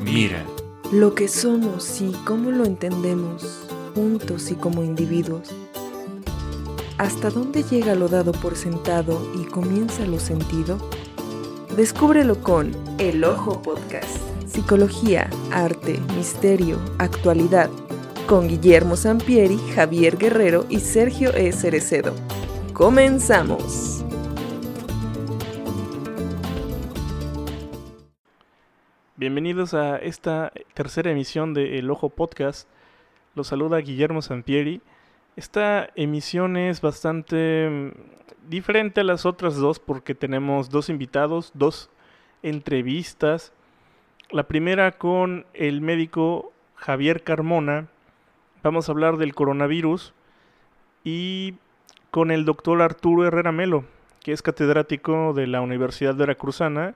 Mira. Lo que somos y cómo lo entendemos, juntos y como individuos. ¿Hasta dónde llega lo dado por sentado y comienza lo sentido? Descúbrelo con El Ojo Podcast. Psicología, arte, misterio, actualidad. Con Guillermo Sampieri, Javier Guerrero y Sergio E. Cerecedo. ¡Comenzamos! Bienvenidos a esta tercera emisión de El Ojo Podcast. Los saluda Guillermo Sampieri. Esta emisión es bastante mm, diferente a las otras dos porque tenemos dos invitados, dos entrevistas. La primera con el médico Javier Carmona. Vamos a hablar del coronavirus y con el doctor Arturo Herrera Melo, que es catedrático de la Universidad Veracruzana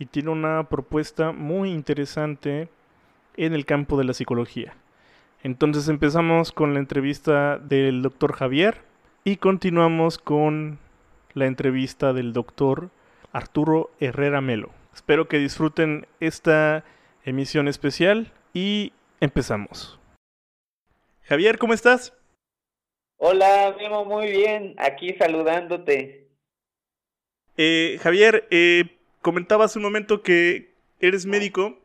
y tiene una propuesta muy interesante en el campo de la psicología. Entonces empezamos con la entrevista del doctor Javier y continuamos con la entrevista del doctor Arturo Herrera Melo. Espero que disfruten esta emisión especial y empezamos. Javier, ¿cómo estás? Hola, Memo, muy bien, aquí saludándote. Eh, Javier, eh, comentaba hace un momento que eres médico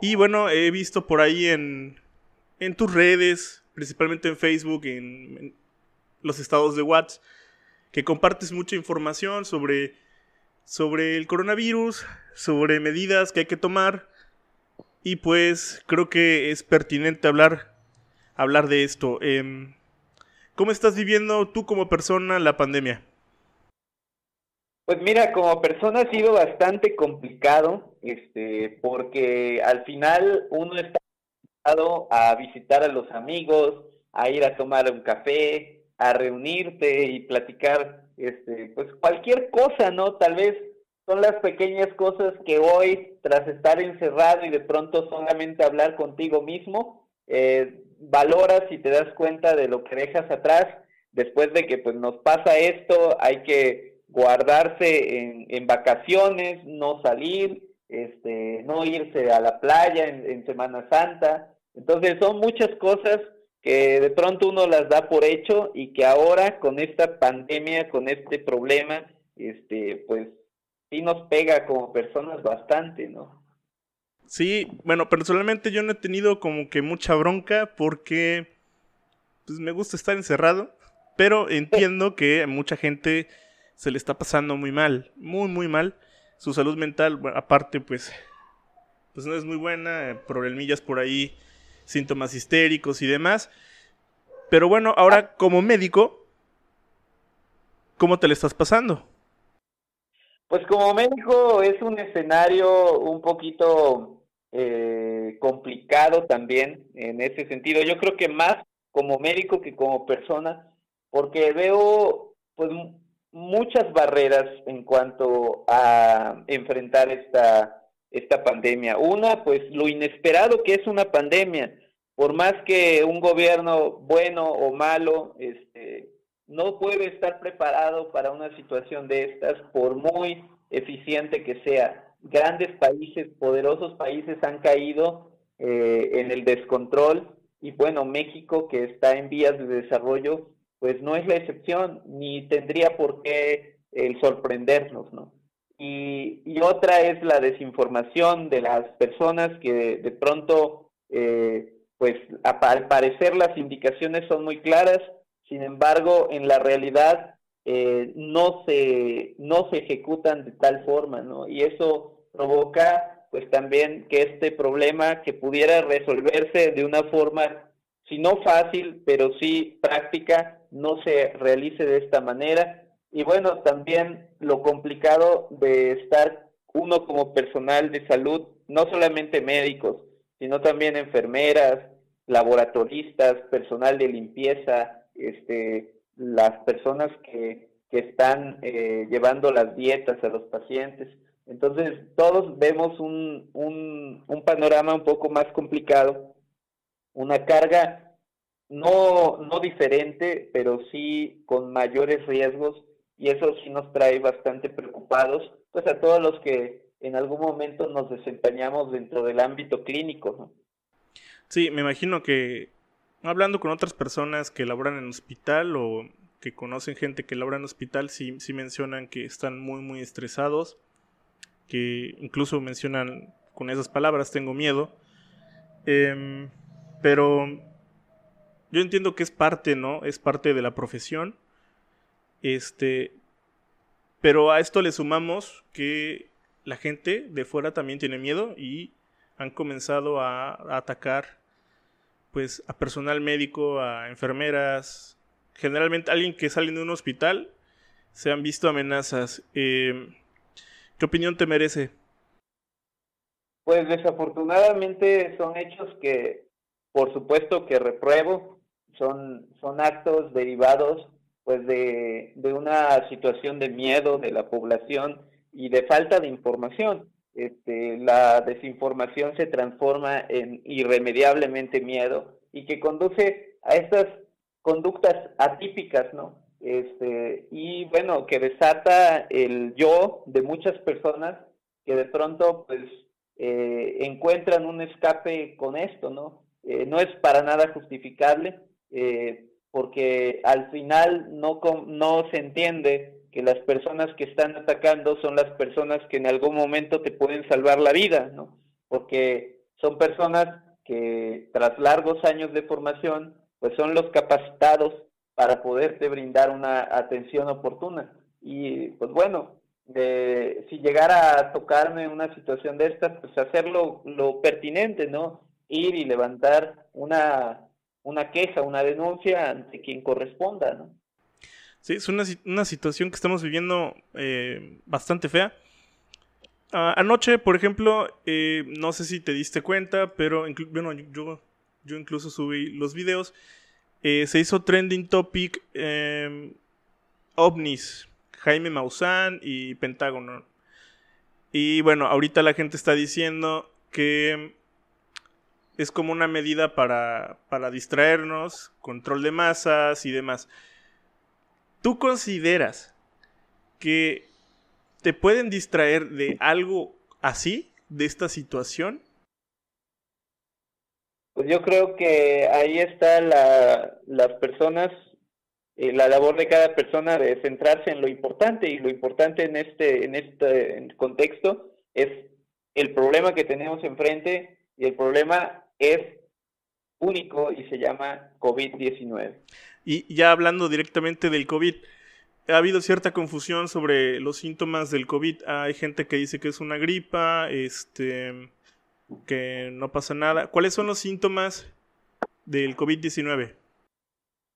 y bueno, he visto por ahí en, en tus redes, principalmente en Facebook, en, los estados de WhatsApp, que compartes mucha información sobre, sobre el coronavirus, sobre medidas que hay que tomar y pues creo que es pertinente hablar, hablar de esto. Em, ¿Cómo estás viviendo tú como persona la pandemia? Pues mira, como persona ha sido bastante complicado, este, porque al final uno está a visitar a los amigos, a ir a tomar un café, a reunirte y platicar, este, pues cualquier cosa, ¿no? Tal vez son las pequeñas cosas que hoy, tras estar encerrado y de pronto solamente hablar contigo mismo, eh, valoras y te das cuenta de lo que dejas atrás. Después de que pues nos pasa esto, hay que guardarse en, en, vacaciones, no salir, este, no irse a la playa en, Semana Santa. Entonces son muchas cosas que de pronto uno las da por hecho y que ahora con esta pandemia, con este problema, este, pues sí nos pega como personas bastante, ¿no? Sí, bueno, personalmente yo no he tenido como que mucha bronca porque pues me gusta estar encerrado, pero entiendo que mucha gente se le está pasando muy mal, muy, muy mal. Su salud mental, aparte, pues, pues no es muy buena, problemillas por ahí, síntomas histéricos y demás. Pero bueno, ahora como médico, ¿cómo te le estás pasando? Pues como médico es un escenario un poquito eh, complicado también en ese sentido. Yo creo que más como médico que como persona, porque veo pues muchas barreras en cuanto a enfrentar esta, esta pandemia. Una, pues lo inesperado que es una pandemia. Por más que un gobierno bueno o malo este, no puede estar preparado para una situación de estas, por muy eficiente que sea. Grandes países, poderosos países han caído eh, en el descontrol y bueno, México que está en vías de desarrollo pues no es la excepción, ni tendría por qué el sorprendernos, ¿no? Y, otra es la desinformación de las personas que de, pronto, eh, pues al parecer las indicaciones son muy claras, sin embargo, en la realidad eh, no, se, no se ejecutan de tal forma, ¿no? Y eso provoca, pues también que este problema que pudiera resolverse de una forma, si no fácil, pero sí práctica, no se realice de esta manera. Y bueno, también lo complicado de estar uno como personal de salud, no solamente médicos, sino también enfermeras, laboratoristas, personal de limpieza, este, las personas que, que están eh, llevando las dietas a los pacientes. Entonces, todos vemos un, un, un panorama un poco más complicado, una carga no, no diferente, pero sí con mayores riesgos y eso sí nos trae bastante preocupados, pues a todos los que en algún momento nos desempeñamos dentro del ámbito clínico. Sí, me imagino que hablando con otras personas que laboran en hospital o que conocen gente que labora en hospital, sí, sí mencionan que están muy, muy estresados, que incluso mencionan con esas palabras, tengo miedo. Em, pero yo entiendo que es parte, ¿no? Es parte de la profesión. Este, pero a esto le sumamos que la gente de fuera también tiene miedo y han comenzado a, atacar pues a personal médico, a enfermeras, generalmente alguien que sale de un hospital, se han visto amenazas. Em, ¿Qué opinión te merece? Pues desafortunadamente son hechos que, por supuesto que repruebo, son, son actos derivados pues de, de una situación de miedo de la población y de falta de información. Este, la desinformación se transforma en irremediablemente miedo y que conduce a estas conductas atípicas, ¿no? Este, y bueno, que desata el yo de muchas personas que de pronto pues eh, encuentran un escape con esto, ¿no? Eh, no es para nada justificable, eh, porque al final no, no se entiende que las personas que están atacando son las personas que en algún momento te pueden salvar la vida, ¿no? Porque son personas que tras largos años de formación, pues son los capacitados para poderte brindar una atención oportuna. Y pues bueno, si llegara a tocarme una situación de estas, pues hacerlo lo pertinente, ¿no? Ir y levantar una una queja, una denuncia ante quien corresponda, ¿no? Sí, es una, una situación que estamos viviendo eh, bastante fea. anoche, por ejemplo, eh, no sé si te diste cuenta, pero bueno, yo, yo incluso subí los videos. Eh, se hizo trending topic em, ovnis, Jaime Maussan y Pentágono. Y bueno, ahorita la gente está diciendo que es como una medida para, para distraernos, control de masas y demás. ¿Tú consideras que te pueden distraer de algo así, de esta situación? Pues yo creo que ahí está la, las personas, eh, la labor de cada persona de centrarse en lo importante y lo importante en este, en este contexto es el problema que tenemos enfrente y el problema es único y se llama COVID-19. Y ya hablando directamente del COVID, ha habido cierta confusión sobre los síntomas del COVID. Hay gente que dice que es una gripa, este, que no pasa nada. ¿Cuáles son los síntomas del COVID-19?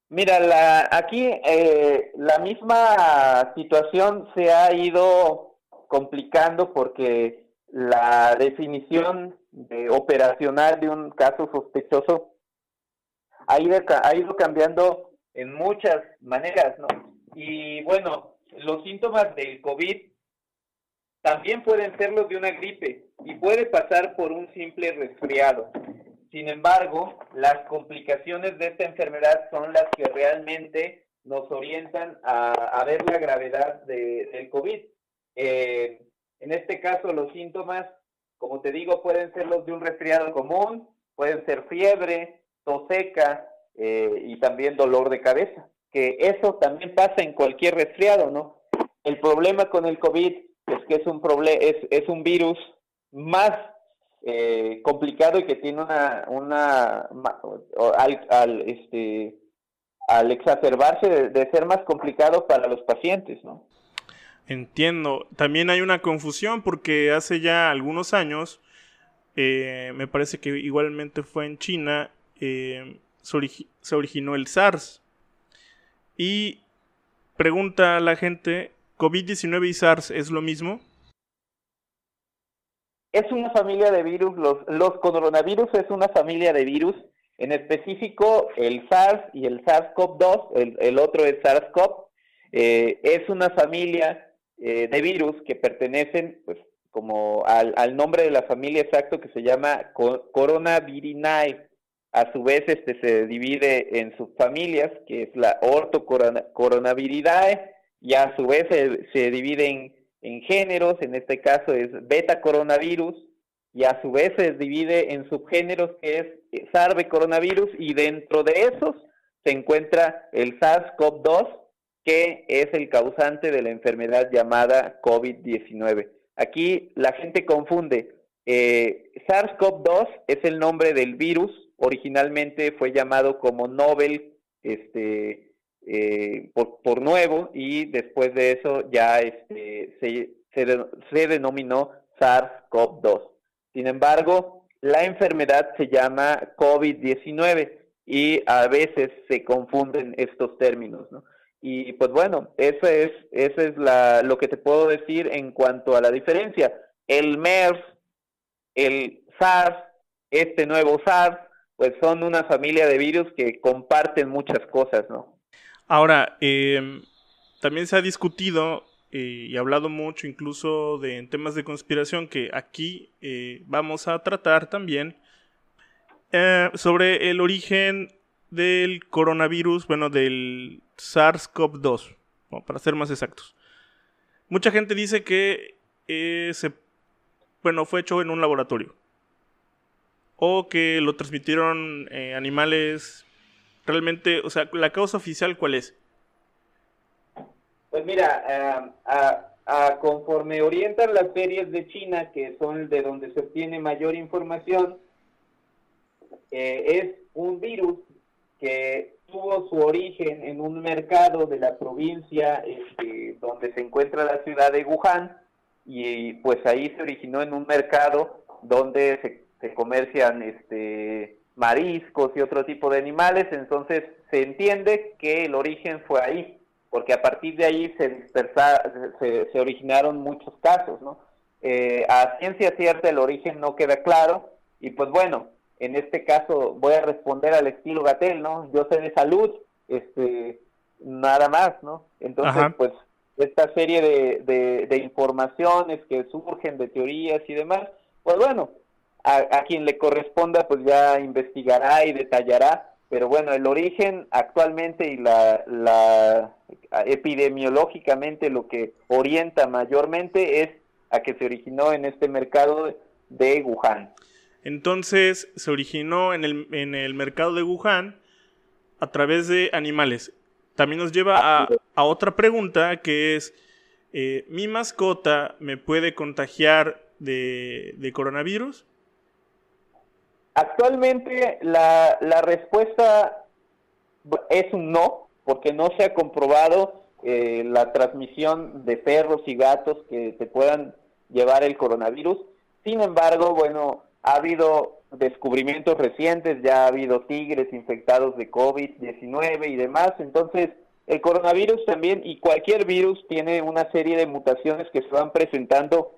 Mira, la, aquí eh, la misma situación se ha ido complicando porque la definición de operacional de un caso sospechoso ha ido, ha ido cambiando en muchas maneras, ¿no? Y bueno, los síntomas del COVID también pueden ser los de una gripe y puede pasar por un simple resfriado. Sin embargo, las complicaciones de esta enfermedad son las que realmente nos orientan a, ver la gravedad de, del COVID. Eh, en este caso, los síntomas como te digo, pueden ser los de un resfriado común, pueden ser fiebre, tos seca eh, y también dolor de cabeza, que eso también pasa en cualquier resfriado, ¿no? El problema con el COVID es que es un, es, es un virus más eh, complicado y que tiene una, una al, este, al exacerbarse de, de, ser más complicado para los pacientes, ¿no? Entiendo. También hay una confusión porque hace ya algunos años, eh, me parece que igualmente fue en China, eh, se, originó el SARS. Y pregunta la gente, ¿COVID-19 y SARS es lo mismo? Es una familia de virus, los, los coronavirus es una familia de virus, en específico el SARS y el SARS-CoV-2, el, el, otro es SARS-CoV, eh, es una familia eh, de virus que pertenecen, pues, como al, al, nombre de la familia exacto que se llama Coronavirinae. A su vez, este se divide en subfamilias, que es la Orthocoronaviridae, y a su vez se, se divide en en géneros, en este caso es beta coronavirus, y a su vez se divide en subgéneros que es eh, SARS coronavirus y dentro de esos se encuentra el SARS-CoV-2 que es el causante de la enfermedad llamada COVID-19. Aquí la gente confunde. Eh, SARS-CoV-2 es el nombre del virus, originalmente fue llamado como Nobel este, eh, por, nuevo y después de eso ya este, se, se denominó SARS-CoV-2. Sin embargo, la enfermedad se llama COVID-19 y a veces se confunden estos términos, ¿no? Y pues bueno, eso es, eso es la, lo que te puedo decir en cuanto a la diferencia. El MERS, el SARS, este nuevo SARS, pues son una familia de virus que comparten muchas cosas, ¿no? Ahora, eh, también se ha discutido eh, y hablado mucho incluso de en temas de conspiración que aquí eh, vamos a tratar también eh, sobre el origen del coronavirus, bueno, del SARS-CoV-2, para ser más exactos. Mucha gente dice que se, bueno, fue hecho en un laboratorio o que lo transmitieron animales. Realmente, o sea, la causa oficial, ¿cuál es? Pues mira, eh, conforme orientan las series de China, que son de donde se obtiene mayor información, eh, es un virus que tuvo su origen en un mercado de la provincia este, donde se encuentra la ciudad de Wuhan y pues ahí se originó en un mercado donde se, se comercian este, mariscos y otro tipo de animales, entonces se entiende que el origen fue ahí porque a partir de ahí se, se, originaron muchos casos, ¿no? Eh, a ciencia cierta el origen no queda claro, y pues bueno, en este caso voy a responder al estilo Gatel, ¿no? Yo sé de salud, este, nada más, ¿no? Entonces, pues, esta serie de, de, informaciones que surgen, de teorías y demás, pues bueno, a, a quien le corresponda, pues ya investigará y detallará pero bueno, el origen actualmente y la, la, epidemiológicamente lo que orienta mayormente es a que se originó en este mercado de Wuhan. Entonces se originó en el, en el mercado de Wuhan a través de animales. También nos lleva a, a otra pregunta que es, eh, ¿mi mascota me puede contagiar de, de coronavirus? Actualmente la, la respuesta es un no, porque no se ha comprobado eh, la transmisión de perros y gatos que te puedan llevar el coronavirus. Sin embargo, bueno, ha habido descubrimientos recientes, ya ha habido tigres infectados de COVID-19 y demás, entonces el coronavirus también y cualquier virus tiene una serie de mutaciones que se van presentando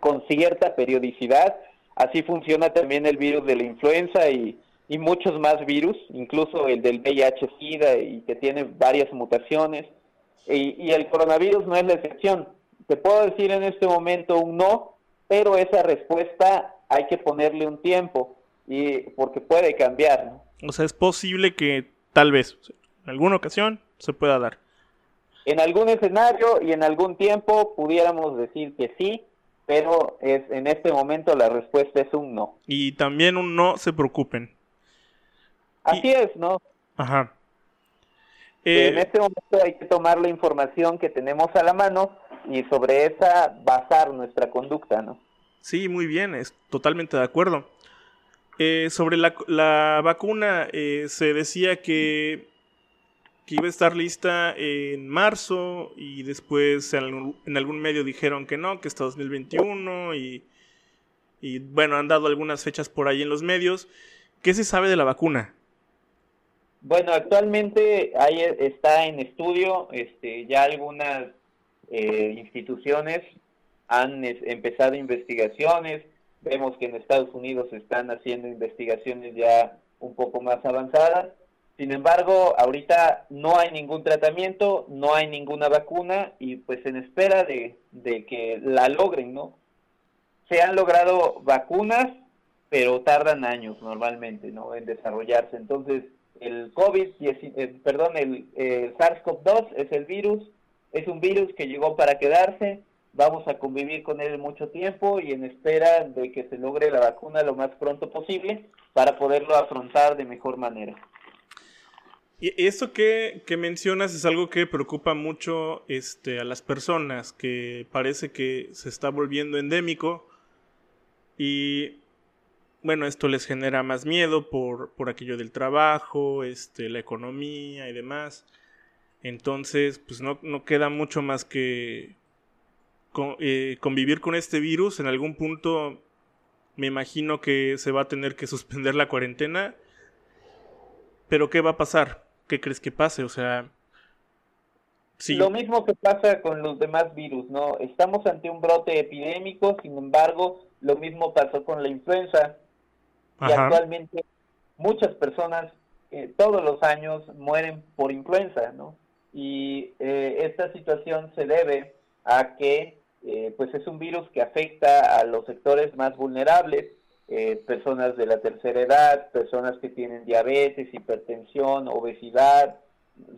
con cierta periodicidad Así funciona también el virus de la influenza y, muchos más virus, incluso el del VIH-Sida y que tiene varias mutaciones. Y, el coronavirus no es la excepción. Te puedo decir en este momento un no, pero esa respuesta hay que ponerle un tiempo y porque puede cambiar. O sea, es posible que tal vez en alguna ocasión se pueda dar. En algún escenario y en algún tiempo pudiéramos decir que sí, pero es en este momento la respuesta es un no. Y también un no, se preocupen. Así es, ¿no? Ajá. en eh, este momento hay que tomar la información que tenemos a la mano y sobre esa basar nuestra conducta, ¿no? Sí, muy bien, es totalmente de acuerdo. Eh, sobre la, la vacuna, eh, se decía que que iba a estar lista en marzo y después en algún, medio dijeron que no, que está 2021 y, y bueno, han dado algunas fechas por ahí en los medios. ¿Qué se sabe de la vacuna? Bueno, actualmente ahí está en estudio, este, ya algunas eh, instituciones han empezado investigaciones, vemos que en Estados Unidos están haciendo investigaciones ya un poco más avanzadas sin embargo, ahorita no hay ningún tratamiento, no hay ninguna vacuna y pues en espera de, que la logren, ¿no? Se han logrado vacunas, pero tardan años normalmente, ¿no? En desarrollarse. Entonces, el COVID, eh, perdón, el, SARS-CoV-2 es el virus, es un virus que llegó para quedarse, vamos a convivir con él mucho tiempo y en espera de que se logre la vacuna lo más pronto posible para poderlo afrontar de mejor manera. Y esto que, que, mencionas es algo que preocupa mucho este, a las personas, que parece que se está volviendo endémico y bueno, esto les genera más miedo por, por aquello del trabajo, este, la economía y demás. Entonces, pues no, no queda mucho más que eh, convivir con este virus. En algún punto me imagino que se va a tener que suspender la cuarentena. Pero ¿qué va a pasar? ¿Qué crees que pase? O sea... Sí. Lo mismo que pasa con los demás virus, ¿no? Estamos ante un brote epidémico, sin embargo, lo mismo pasó con la influenza. Y actualmente muchas personas eh, todos los años mueren por influenza, ¿no? y eh, esta situación se debe a que eh, pues es un virus que afecta a los sectores más vulnerables, eh, personas de la tercera edad, personas que tienen diabetes, hipertensión, obesidad,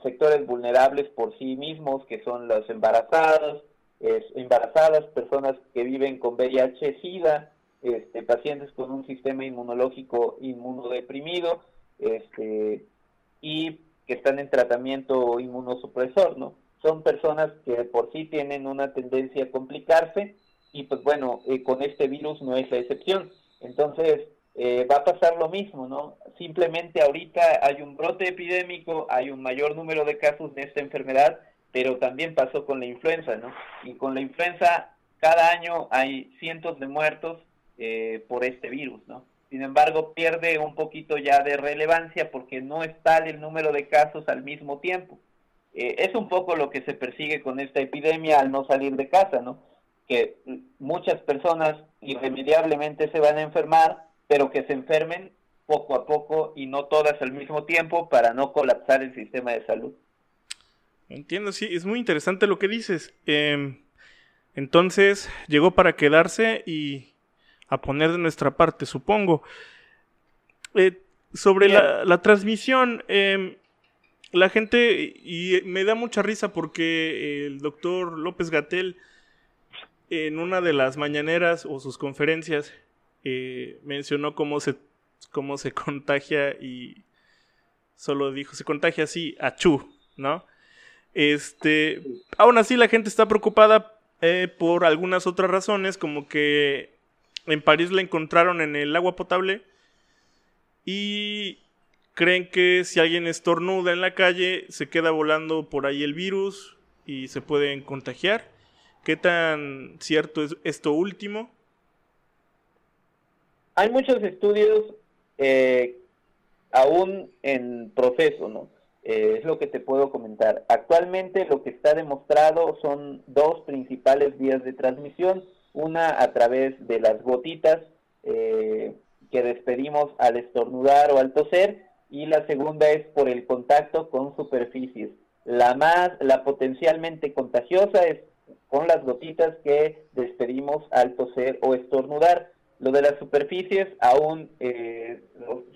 sectores vulnerables por sí mismos, que son los embarazados, embarazadas, personas que viven con VIH-Sida, este, pacientes con un sistema inmunológico inmunodeprimido, este, y que están en tratamiento inmunosupresor, ¿no? Son personas que por sí tienen una tendencia a complicarse y pues bueno, eh, con este virus no es la excepción. Entonces, eh, va a pasar lo mismo, ¿no? Simplemente ahorita hay un brote epidémico, hay un mayor número de casos de esta enfermedad, pero también pasó con la influenza, ¿no? Y con la influenza cada año hay cientos de muertos eh, por este virus, ¿no? Sin embargo, pierde un poquito ya de relevancia porque no está el número de casos al mismo tiempo. Eh, es un poco lo que se persigue con esta epidemia al no salir de casa, ¿no? Que muchas personas irremediablemente se van a enfermar, pero que se enfermen poco a poco y no todas al mismo tiempo para no colapsar el sistema de salud. Entiendo, sí, es muy interesante lo que dices. Em, entonces, llegó para quedarse y a poner de nuestra parte, supongo. Eh, sobre la, transmisión, em, la gente, y me da mucha risa porque el doctor López Gatel, en una de las mañaneras o sus conferencias, eh, mencionó cómo se, cómo se contagia y solo dijo, se contagia así, a chu, ¿no? Este, aún así la gente está preocupada eh, por algunas otras razones, como que en París la encontraron en el agua potable y creen que si alguien estornuda en la calle se queda volando por ahí el virus y se pueden contagiar. ¿Qué tan cierto es esto último? Hay muchos estudios eh, aún en proceso, ¿no? Eh, es lo que te puedo comentar. Actualmente lo que está demostrado son dos principales vías de transmisión una a través de las gotitas eh, que despedimos al estornudar o al toser y la segunda es por el contacto con superficies. La más, la potencialmente contagiosa es con las gotitas que despedimos al toser o estornudar. Lo de las superficies aún eh,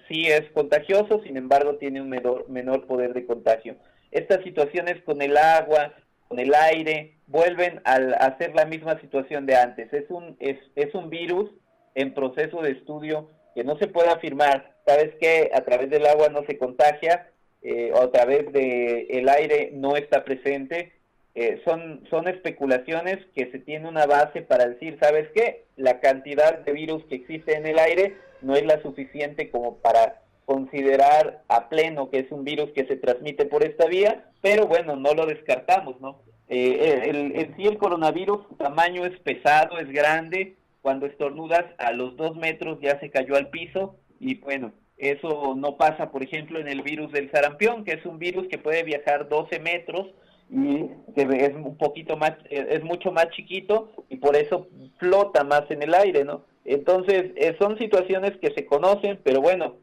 sí es contagioso, sin embargo tiene un menor, menor poder de contagio. Estas situaciones con el agua, con el aire, vuelven a hacer la misma situación de antes. Es un, es, es un virus en proceso de estudio que no se puede afirmar. Sabes que a través del agua no se contagia eh, o a través del el aire no está presente. Eh, son, son especulaciones que se tiene una base para decir, ¿sabes qué? La cantidad de virus que existe en el aire no es la suficiente como para considerar a pleno que es un virus que se transmite por esta vía, pero bueno, no lo descartamos, ¿no? Eh, el, en sí el coronavirus, su tamaño es pesado, es grande, cuando estornudas a los dos metros ya se cayó al piso y bueno, eso no pasa, por ejemplo, en el virus del sarampión, que es un virus que puede viajar 12 metros y que es un poquito más, es mucho más chiquito y por eso flota más en el aire, ¿no? Entonces, eh, son situaciones que se conocen, pero bueno,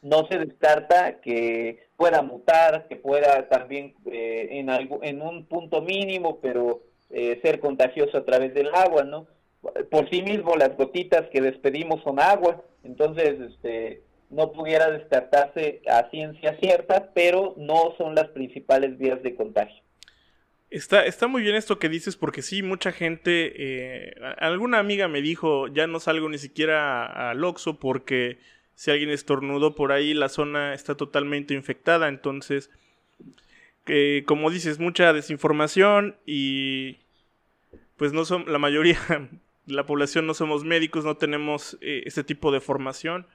no se descarta que pueda mutar, que pueda también eh, en, algo, en un punto mínimo, pero eh, ser contagioso a través del agua, ¿no? Por sí mismo las gotitas que despedimos son agua, entonces este, no pudiera descartarse a ciencia cierta, pero no son las principales vías de contagio. Está, está muy bien esto que dices porque sí, mucha gente, eh, alguna amiga me dijo, ya no salgo ni siquiera al Oxxo porque si alguien estornudó por ahí, la zona está totalmente infectada, entonces, como dices, mucha desinformación y pues no son, la mayoría, la población no somos médicos, no tenemos eh, este tipo de formación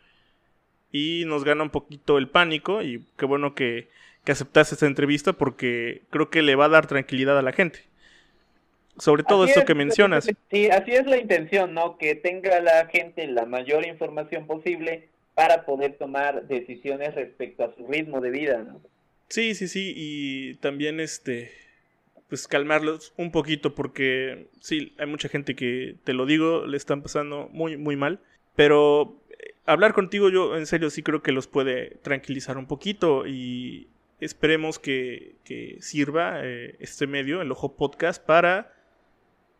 y nos gana un poquito el pánico y qué bueno que que aceptase esta entrevista porque creo que le va a dar tranquilidad a la gente. Sobre todo esto que mencionas. Sí, así es la intención, ¿no? Que tenga la gente la mayor información posible para poder tomar decisiones respecto a su ritmo de vida, ¿no? Sí, sí, sí, y también este pues calmarlos un poquito porque sí, hay mucha gente que te lo digo, le están pasando muy muy mal, pero eh, hablar contigo yo en serio sí creo que los puede tranquilizar un poquito y esperemos que, sirva eh, este medio, el Ojo Podcast, para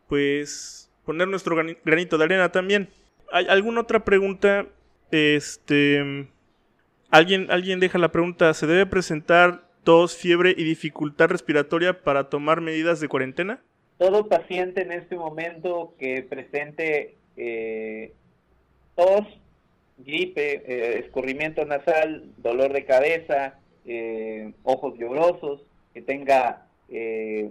pues poner nuestro granito de arena también. ¿Hay alguna otra pregunta? Este. Alguien, alguien deja la pregunta. ¿Se debe presentar tos, fiebre y dificultad respiratoria para tomar medidas de cuarentena? Todo paciente en este momento que presente eh, tos, gripe, eh, escurrimiento nasal, dolor de cabeza, eh, ojos llorosos, que tenga eh,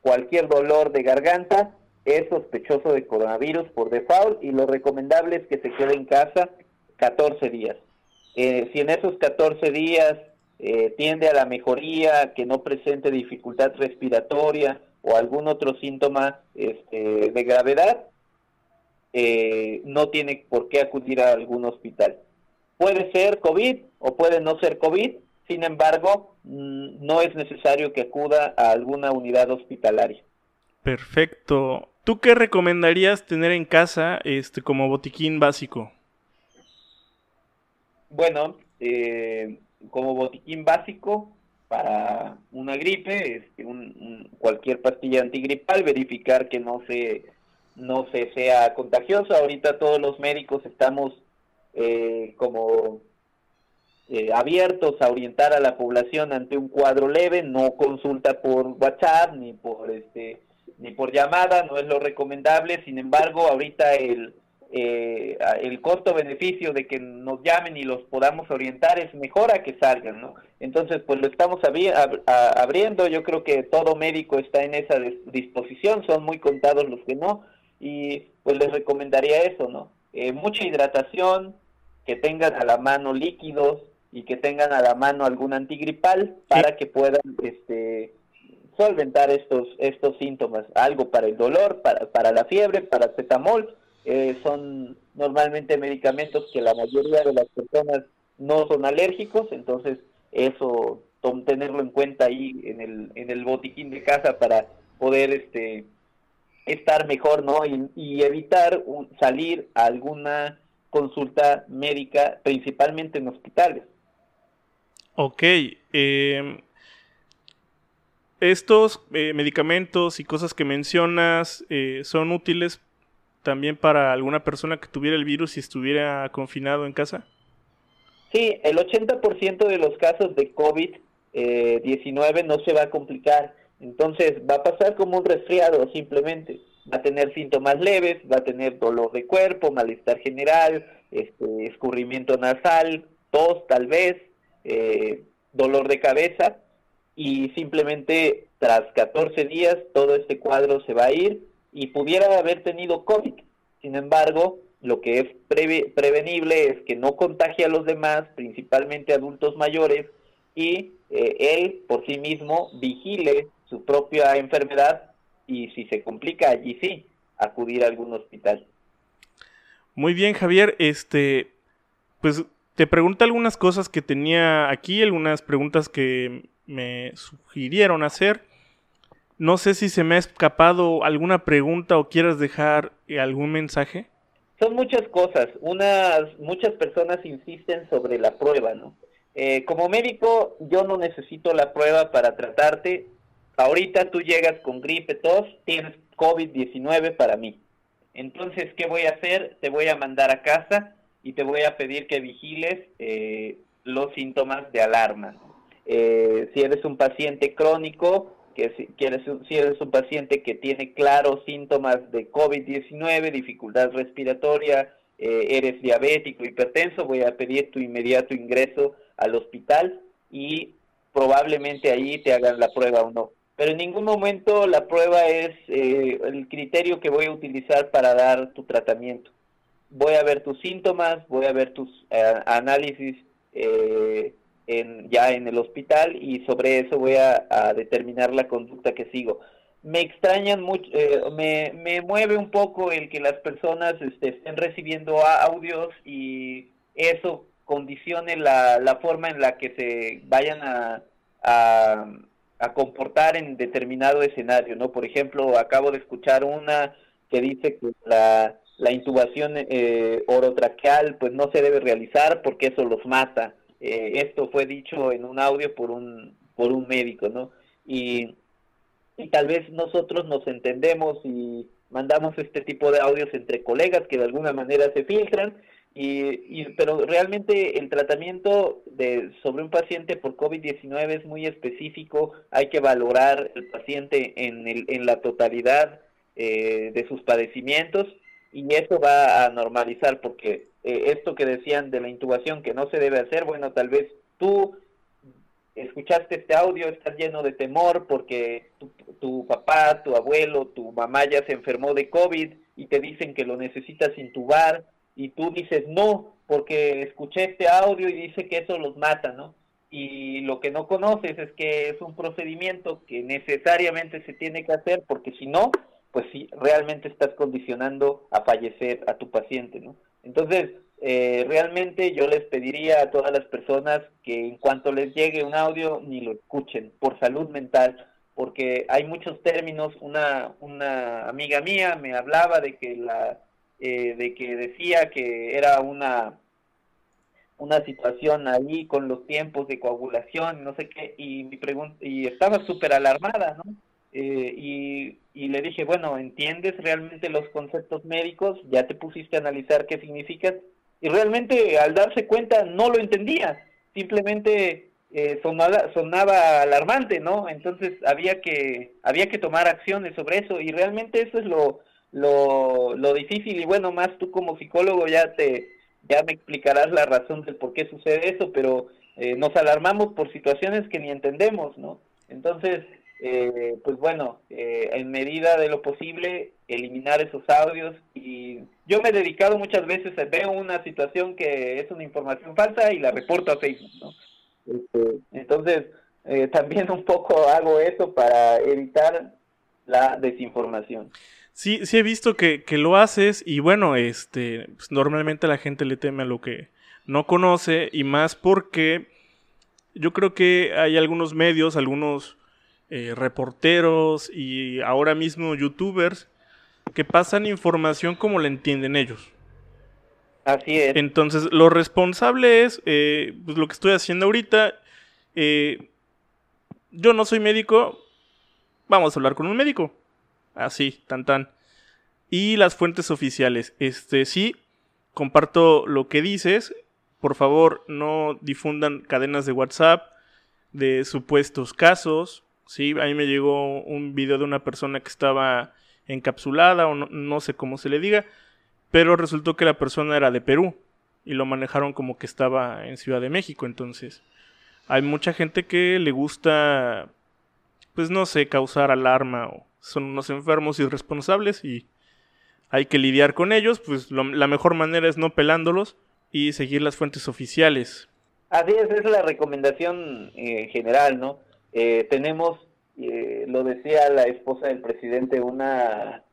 cualquier dolor de garganta, es sospechoso de coronavirus por default y lo recomendable es que se quede en casa 14 días. Si en esos 14 días tiende a la mejoría, que no presente dificultad respiratoria o algún otro síntoma este, de gravedad, no tiene por qué acudir a algún hospital. Puede ser COVID o puede no ser COVID, sin embargo, mm, no es necesario que acuda a alguna unidad hospitalaria. Perfecto. ¿Tú qué recomendarías tener en casa este, como botiquín básico? Bueno, eh, como botiquín básico para una gripe, este, cualquier pastilla antigripal, verificar que no se, no se sea contagiosa. Ahorita todos los médicos estamos eh, como eh, abiertos a orientar a la población ante un cuadro leve, no consulta por WhatsApp ni por este ni por llamada, no es lo recomendable. Sin embargo, ahorita el eh, el costo-beneficio de que nos llamen y los podamos orientar es mejor a que salgan, ¿no? Entonces, pues lo estamos abriendo. Yo creo que todo médico está en esa disposición, son muy contados los que no. Y pues les recomendaría eso, ¿no? mucha hidratación, que tengan a la mano líquidos y que tengan a la mano algún antigripal para que puedan este solventar estos estos síntomas algo para el dolor para, para la fiebre paracetamol eh, son normalmente medicamentos que la mayoría de las personas no son alérgicos entonces eso tenerlo en cuenta ahí en el en el botiquín de casa para poder este estar mejor no y, evitar salir a alguna consulta médica, principalmente en hospitales. Ok. Em, estos eh, medicamentos y cosas que mencionas eh, son útiles también para alguna persona que tuviera el virus y estuviera confinado en casa? Sí, el 80% de los casos de COVID-19 eh, no se va a complicar. Entonces va a pasar como un resfriado simplemente va a tener síntomas leves, va a tener dolor de cuerpo, malestar general, este, escurrimiento nasal, tos tal vez, eh, dolor de cabeza y simplemente tras 14 días todo este cuadro se va a ir y pudiera haber tenido COVID. Sin embargo, lo que es prevenible es que no contagie a los demás, principalmente adultos mayores, y eh, él por sí mismo vigile su propia enfermedad y si se complica allí sí, acudir a algún hospital. Muy bien, Javier, este, pues te pregunto algunas cosas que tenía aquí, algunas preguntas que me sugirieron hacer. No sé si se me ha escapado alguna pregunta o quieras dejar algún mensaje. Son muchas cosas. Unas, muchas personas insisten sobre la prueba, ¿no? Eh, como médico, yo no necesito la prueba para tratarte ahorita tú llegas con gripe, tos, tienes COVID-19 para mí. Entonces, ¿qué voy a hacer? Te voy a mandar a casa y te voy a pedir que vigiles eh, los síntomas de alarma. Eh, si eres un paciente crónico que si, si eres un paciente que tiene claros síntomas de COVID-19, dificultad respiratoria, eh, eres diabético, hipertenso, voy a pedir tu inmediato ingreso al hospital y probablemente ahí te hagan la prueba o no. Pero en ningún momento la prueba es eh, el criterio que voy a utilizar para dar tu tratamiento. Voy a ver tus síntomas, voy a ver tus eh, análisis en, ya en el hospital y sobre eso voy a determinar la conducta que sigo me extrañan mucho, eh, me, me mueve un poco el que las personas este, estén recibiendo audios y eso condicione la, la forma en la que se vayan a, a, comportar en determinado escenario, ¿no? Por ejemplo, acabo de escuchar una que dice que la, la intubación eh, orotraqueal pues no se debe realizar porque eso los mata. Eh, esto fue dicho en un audio por un, por un médico, ¿no? Y y tal vez nosotros nos entendemos y mandamos este tipo de audios entre colegas que de alguna manera se filtran y, pero realmente el tratamiento de sobre un paciente por COVID-19 es muy específico, hay que valorar el paciente en, el, en la totalidad eh, de sus padecimientos y eso va a normalizar porque eh, esto que decían de la intubación que no se debe hacer, bueno, tal vez tú escuchaste este audio, estás lleno de temor porque tu, papá, tu abuelo, tu mamá ya se enfermó de COVID y te dicen que lo necesitas intubar y tú dices no porque escuché este audio y dice que eso los mata, ¿no? Y lo que no conoces es que es un procedimiento que necesariamente se tiene que hacer porque si no, pues sí, realmente estás condicionando a fallecer a tu paciente, ¿no? Entonces, eh, realmente yo les pediría a todas las personas que en cuanto les llegue un audio ni lo escuchen por salud mental, porque hay muchos términos. Una, una amiga mía me hablaba de que la eh, de que decía que era una una situación ahí con los tiempos de coagulación, no sé qué, y mi pregunta y estaba súper alarmada, ¿no? Eh, y, y le dije, bueno, ¿entiendes realmente los conceptos médicos? ¿Ya te pusiste a analizar qué significan? y realmente al darse cuenta no lo entendía, simplemente eh, sonaba, sonaba alarmante, ¿no? Entonces había que, había que tomar acciones sobre eso y realmente eso es lo, lo, lo difícil y bueno, más tú como psicólogo ya te, ya me explicarás la razón del por qué sucede eso, pero eh, nos alarmamos por situaciones que ni entendemos, ¿no? Entonces, eh, pues bueno, eh, en medida de lo posible, eliminar esos audios. Y yo me he dedicado muchas veces, veo una situación que es una información falsa y la reporto a Facebook, ¿no? Este, entonces, eh, también un poco hago eso para evitar la desinformación. Sí, sí he visto que, que lo haces y bueno, este, pues normalmente la gente le teme a lo que no conoce y más porque yo creo que hay algunos medios, algunos eh, reporteros y ahora mismo youtubers que pasan información como la entienden ellos. Así es. Entonces, lo responsable es eh, pues, lo que estoy haciendo ahorita. Eh, yo no soy médico. Vamos a hablar con un médico. Así, tan tan. Y las fuentes oficiales. Este, sí, comparto lo que dices. Por favor, no difundan cadenas de WhatsApp de supuestos casos. Sí, a mí me llegó un video de una persona que estaba encapsulada o no, sé cómo se le diga, pero resultó que la persona era de Perú y lo manejaron como que estaba en Ciudad de México, entonces hay mucha gente que le gusta, pues no sé, causar alarma o son unos enfermos irresponsables y hay que lidiar con ellos, pues la mejor manera es no pelándolos y seguir las fuentes oficiales. Así es, es la recomendación eh, general, ¿no? Eh, tenemos, eh, lo decía la esposa del presidente, una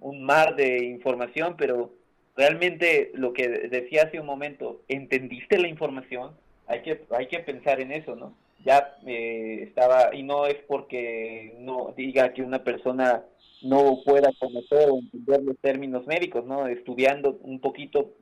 un mar de información, pero realmente lo que decía hace un momento, ¿entendiste la información? Hay que, hay que pensar en eso, ¿no? Ya eh, estaba, y no es porque no diga que una persona no pueda conocer o entender los términos médicos, ¿no? Estudiando un poquito,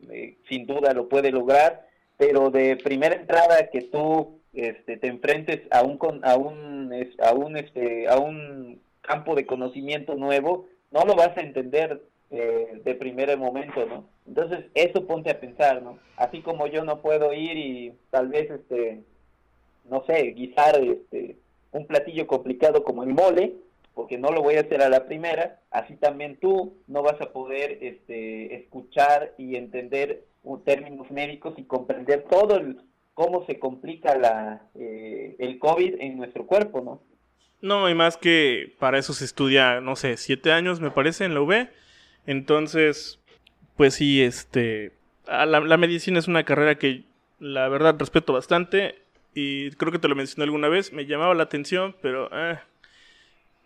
sin duda lo puede lograr, pero de primera entrada que tú este, te enfrentes a un a un a un este a un campo de conocimiento nuevo no lo vas a entender eh, de primer momento no entonces eso ponte a pensar no así como yo no puedo ir y tal vez este no sé guisar este un platillo complicado como el mole, porque no lo voy a hacer a la primera, así también tú no vas a poder este, escuchar y entender términos médicos y comprender todo el, cómo se complica la, eh, el COVID en nuestro cuerpo, ¿no? No, y más que para eso se estudia, no sé, siete años me parece en la UB. Entonces, pues sí, este, la, la medicina es una carrera que la verdad respeto bastante y creo que te lo mencioné alguna vez, me llamaba la atención, pero eh,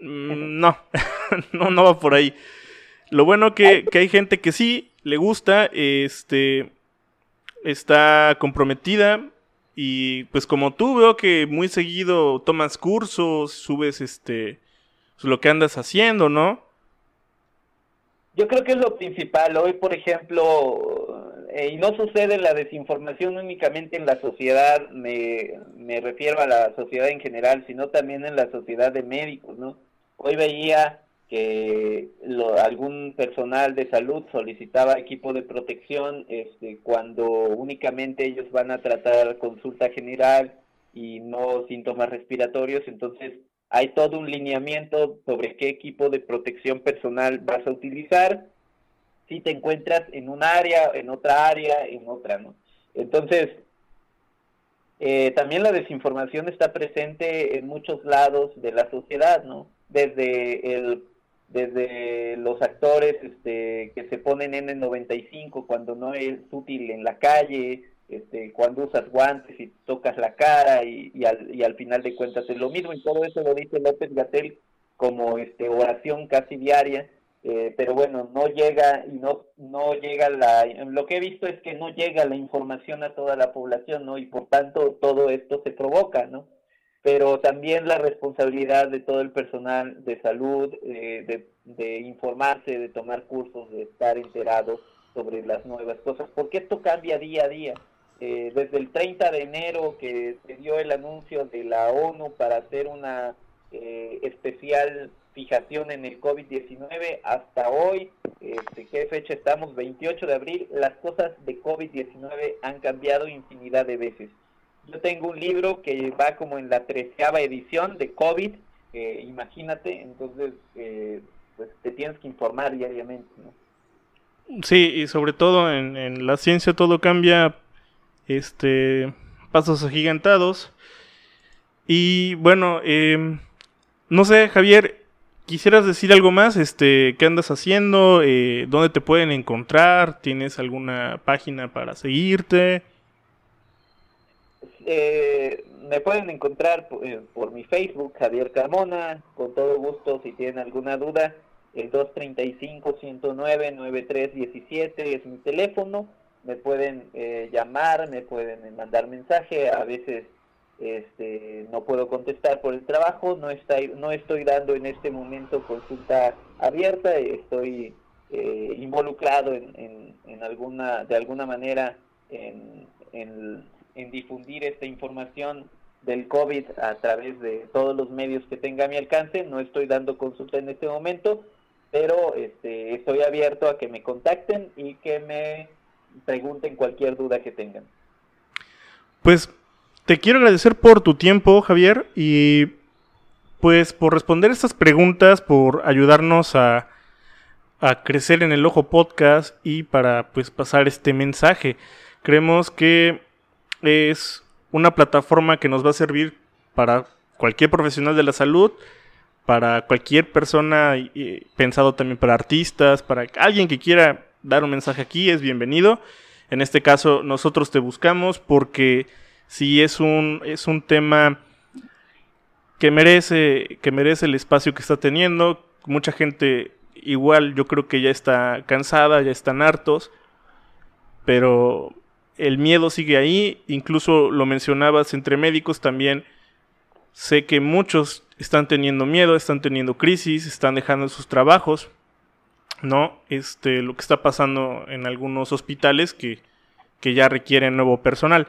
mm, no, no, no va por ahí. Lo bueno que, que hay gente que sí le gusta, este, está comprometida y pues como tú veo que muy seguido tomas cursos, subes este, pues, lo que andas haciendo, ¿no? Yo creo que es lo principal. Hoy, por ejemplo, eh, y no sucede la desinformación únicamente en la sociedad, me, me refiero a la sociedad en general, sino también en la sociedad de médicos, ¿no? Hoy veía que lo, algún personal de salud solicitaba equipo de protección este, cuando únicamente ellos van a tratar consulta general y no síntomas respiratorios, entonces hay todo un lineamiento sobre qué equipo de protección personal vas a utilizar si te encuentras en un área, en otra área, en otra, ¿no? Entonces, eh, también la desinformación está presente en muchos lados de la sociedad, ¿no? Desde el desde los actores este, que se ponen N95 cuando no es útil en la calle, este, cuando usas guantes y tocas la cara y, al, y al final de cuentas es lo mismo y todo eso lo dice López Gatel como este, oración casi diaria eh, pero bueno, no llega y no, no llega la, lo que he visto es que no llega la información a toda la población, ¿no? Y por tanto todo esto se provoca, ¿no? Pero también la responsabilidad de todo el personal de salud, eh, de, de informarse, de tomar cursos, de estar enterado sobre las nuevas cosas, porque esto cambia día a día. Eh, desde el 30 de enero que se dio el anuncio de la ONU para hacer una eh, especial fijación en el COVID-19 hasta hoy, este, ¿qué fecha estamos? 28 de abril, las cosas de COVID-19 han cambiado infinidad de veces. Yo tengo un libro que va como en la treceava edición de COVID, eh, imagínate, entonces eh, pues te tienes que informar diariamente, ¿no? Sí, y sobre todo en, la ciencia todo cambia, este, pasos agigantados. Y bueno, eh, no sé, Javier, ¿Quisieras decir algo más? Este, ¿Qué andas haciendo? Eh, ¿Dónde te pueden encontrar? ¿Tienes alguna página para seguirte? Eh, me pueden encontrar eh, por, mi Facebook, Javier Carmona, con todo gusto si tienen alguna duda. El 235-109-9317 es mi teléfono. Me pueden llamar, me pueden mandar mensaje. A veces este, no puedo contestar por el trabajo, no, está, no estoy dando en este momento consulta abierta, estoy eh, involucrado en, en, alguna, de alguna manera en, en, difundir esta información del COVID a través de todos los medios que tenga a mi alcance, no estoy dando consulta en este momento, pero este, estoy abierto a que me contacten y que me pregunten cualquier duda que tengan. Pues te quiero agradecer por tu tiempo, Javier, y pues por responder estas preguntas, por ayudarnos a, crecer en el Ojo Podcast y para pues pasar este mensaje. Creemos que es una plataforma que nos va a servir para cualquier profesional de la salud, para cualquier persona, pensado también para artistas, para alguien que quiera dar un mensaje aquí, es bienvenido. En este caso, nosotros te buscamos porque sí es un, es un tema que merece, que merece el espacio que está teniendo. Mucha gente igual yo creo que ya está cansada, ya están hartos, pero el miedo sigue ahí, incluso lo mencionabas entre médicos también. Sé que muchos están teniendo miedo, están teniendo crisis, están dejando sus trabajos, ¿no? Este, lo que está pasando en algunos hospitales que, que ya requieren nuevo personal.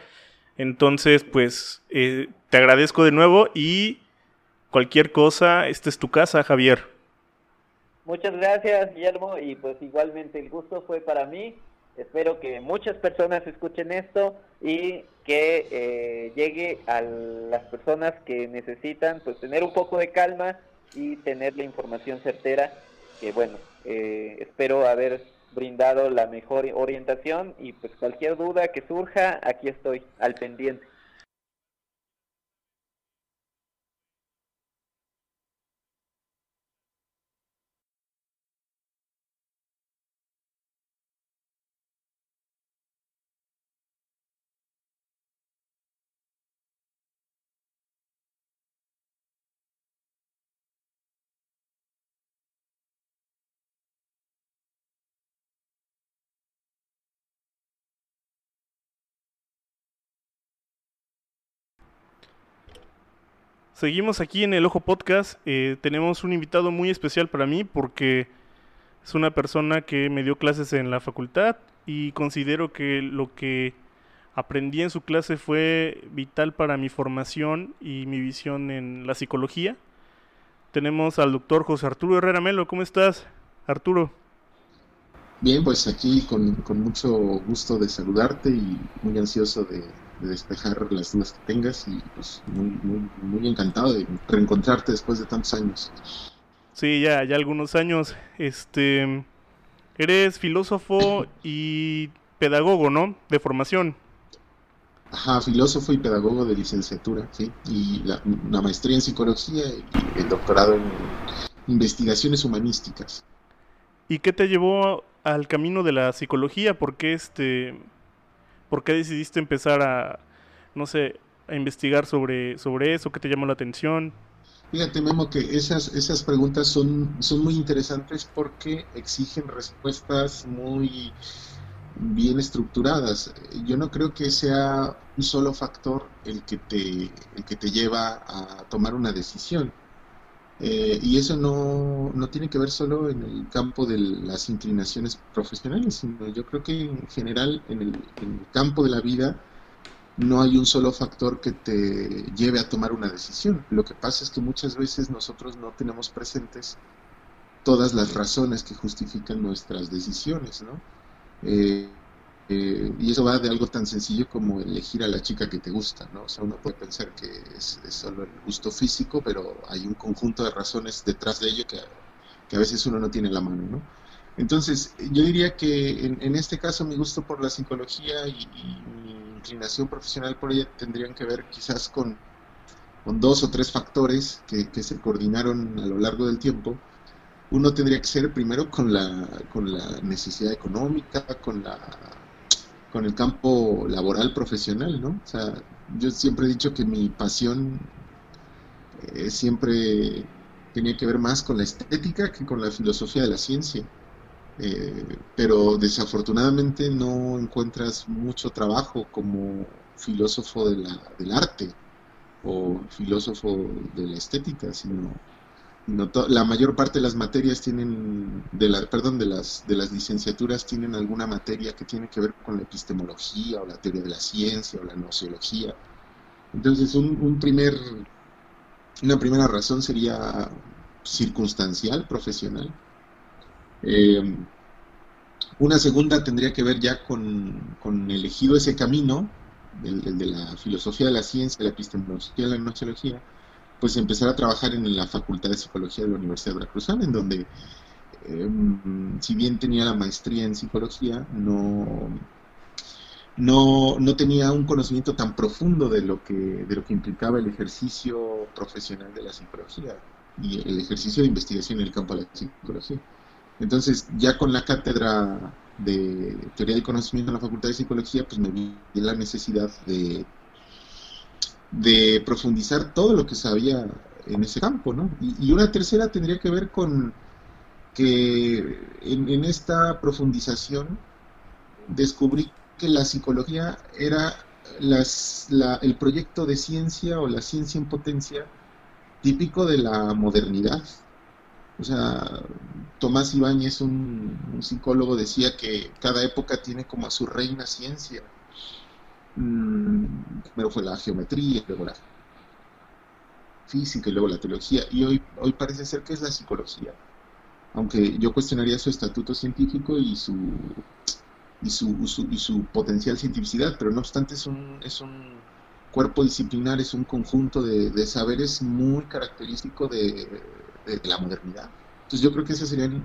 Entonces, pues, eh, te agradezco de nuevo y cualquier cosa, esta es tu casa, Javier. Muchas gracias, Guillermo, y pues igualmente el gusto fue para mí. Espero que muchas personas escuchen esto y que eh, llegue a las personas que necesitan pues tener un poco de calma y tener la información certera que bueno eh, espero haber brindado la mejor orientación y pues cualquier duda que surja aquí estoy al pendiente Seguimos aquí en el Ojo Podcast. Eh, tenemos un invitado muy especial para mí porque es una persona que me dio clases en la facultad y considero que lo que aprendí en su clase fue vital para mi formación y mi visión en la psicología. Tenemos al doctor José Arturo Herrera Melo. ¿Cómo estás, Arturo? Bien, pues aquí con, con mucho gusto de saludarte y muy ansioso de, de despejar las dudas que tengas y pues muy, muy, muy encantado de reencontrarte después de tantos años. Sí, ya, ya algunos años. Este, eres filósofo y pedagogo, ¿no? De formación. Ajá, filósofo y pedagogo de licenciatura, sí. Y la, la maestría en psicología y el doctorado en investigaciones humanísticas. ¿Y qué te llevó al camino de la psicología? ¿Por qué este ¿Por qué decidiste empezar a, no sé, a investigar sobre, sobre eso? ¿Qué te llamó la atención? Fíjate, Memo, que esas, esas preguntas son, son muy interesantes porque exigen respuestas muy bien estructuradas. Yo no creo que sea un solo factor el que te, el que te lleva a tomar una decisión. Eh, y eso no, no, tiene que ver solo en el campo de las inclinaciones profesionales, sino yo creo que en general en el, campo de la vida no hay un solo factor que te lleve a tomar una decisión. Lo que pasa es que muchas veces nosotros no tenemos presentes todas las razones que justifican nuestras decisiones, ¿no? Eh, eh, y eso va de algo tan sencillo como elegir a la chica que te gusta, ¿no? O sea, uno puede pensar que es, solo el gusto físico, pero hay un conjunto de razones detrás de ello que, a veces uno no tiene la mano, ¿no? Entonces, yo diría que en, este caso mi gusto por la psicología y, mi inclinación profesional por ella tendrían que ver quizás con, con dos o tres factores que, que se coordinaron a lo largo del tiempo uno tendría que ser primero con la, con la necesidad económica, con la con el campo laboral profesional, ¿no? O sea, yo siempre he dicho que mi pasión eh, siempre tenía que ver más con la estética que con la filosofía de la ciencia. Eh, pero desafortunadamente no encuentras mucho trabajo como filósofo del arte o filósofo de la estética, sino la mayor parte de las materias tienen, de la, perdón, de las, de las licenciaturas tienen alguna materia que tiene que ver con la epistemología o la teoría de la ciencia o la nociología. Entonces, un, primer, una primera razón sería circunstancial, profesional. Eh, una segunda tendría que ver ya con, con elegido ese camino, el, de la filosofía de la ciencia, la epistemología, la nociología pues empezar a trabajar en la Facultad de Psicología de la Universidad de Veracruzana, en donde, em, si bien tenía la maestría en psicología, no, no, no, tenía un conocimiento tan profundo de lo, que, de lo que implicaba el ejercicio profesional de la psicología y el ejercicio de investigación en el campo de la psicología. Entonces, ya con la cátedra de teoría del conocimiento en la Facultad de Psicología, pues me vi la necesidad de de profundizar todo lo que sabía en ese campo, ¿no? Y, una tercera tendría que ver con que en, esta profundización descubrí que la psicología era las, el proyecto de ciencia o la ciencia en potencia típico de la modernidad. O sea, Tomás Ibáñez, un, un psicólogo, decía que cada época tiene como a su reina ciencia primero fue la geometría, luego la física y luego la teología, y hoy, hoy parece ser que es la psicología. Aunque yo cuestionaría su estatuto científico y su y su, y su potencial cientificidad, pero no obstante es un, es un cuerpo disciplinar, es un conjunto de, saberes muy característico de, la modernidad. Entonces yo creo que esas serían,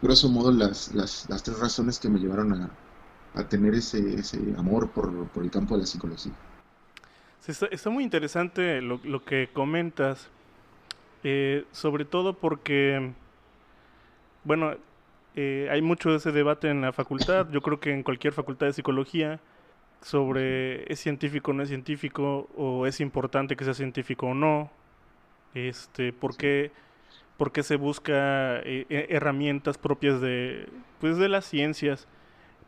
grosso modo, las, las, las tres razones que me llevaron a, a tener ese, ese amor por, por, el campo de la psicología. está, muy interesante lo, lo que comentas, eh, sobre todo porque, bueno, eh, hay mucho de ese debate en la facultad, yo creo que en cualquier facultad de psicología, sobre es científico o no es científico, o es importante que sea científico o no, este, por qué, se busca eh, herramientas propias de, pues, de las ciencias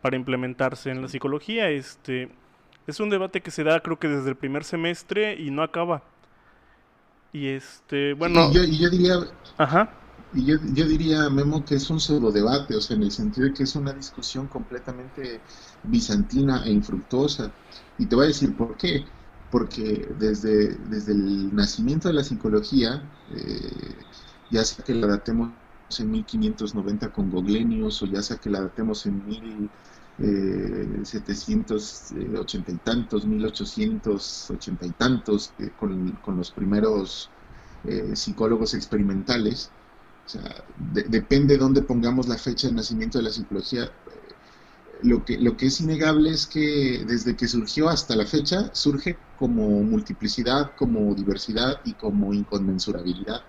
para implementarse en la psicología. Este, es un debate que se da creo que desde el primer semestre y no acaba. Y este, bueno... Y yo, diría... Ajá. Y yo, diría, Memo, que es un pseudo debate, o sea, en el sentido de que es una discusión completamente bizantina e infructuosa. Y te voy a decir por qué. Porque desde, desde el nacimiento de la psicología, eh, ya sea que la datemos en 1590 con Goglenius, o ya sea que la datemos en mil eh, 780 y tantos, 1880 y tantos, eh, con, los primeros eh, psicólogos experimentales. O sea, depende de dónde pongamos la fecha de nacimiento de la psicología. Lo que, lo que es innegable es que desde que surgió hasta la fecha surge como multiplicidad, como diversidad y como inconmensurabilidad.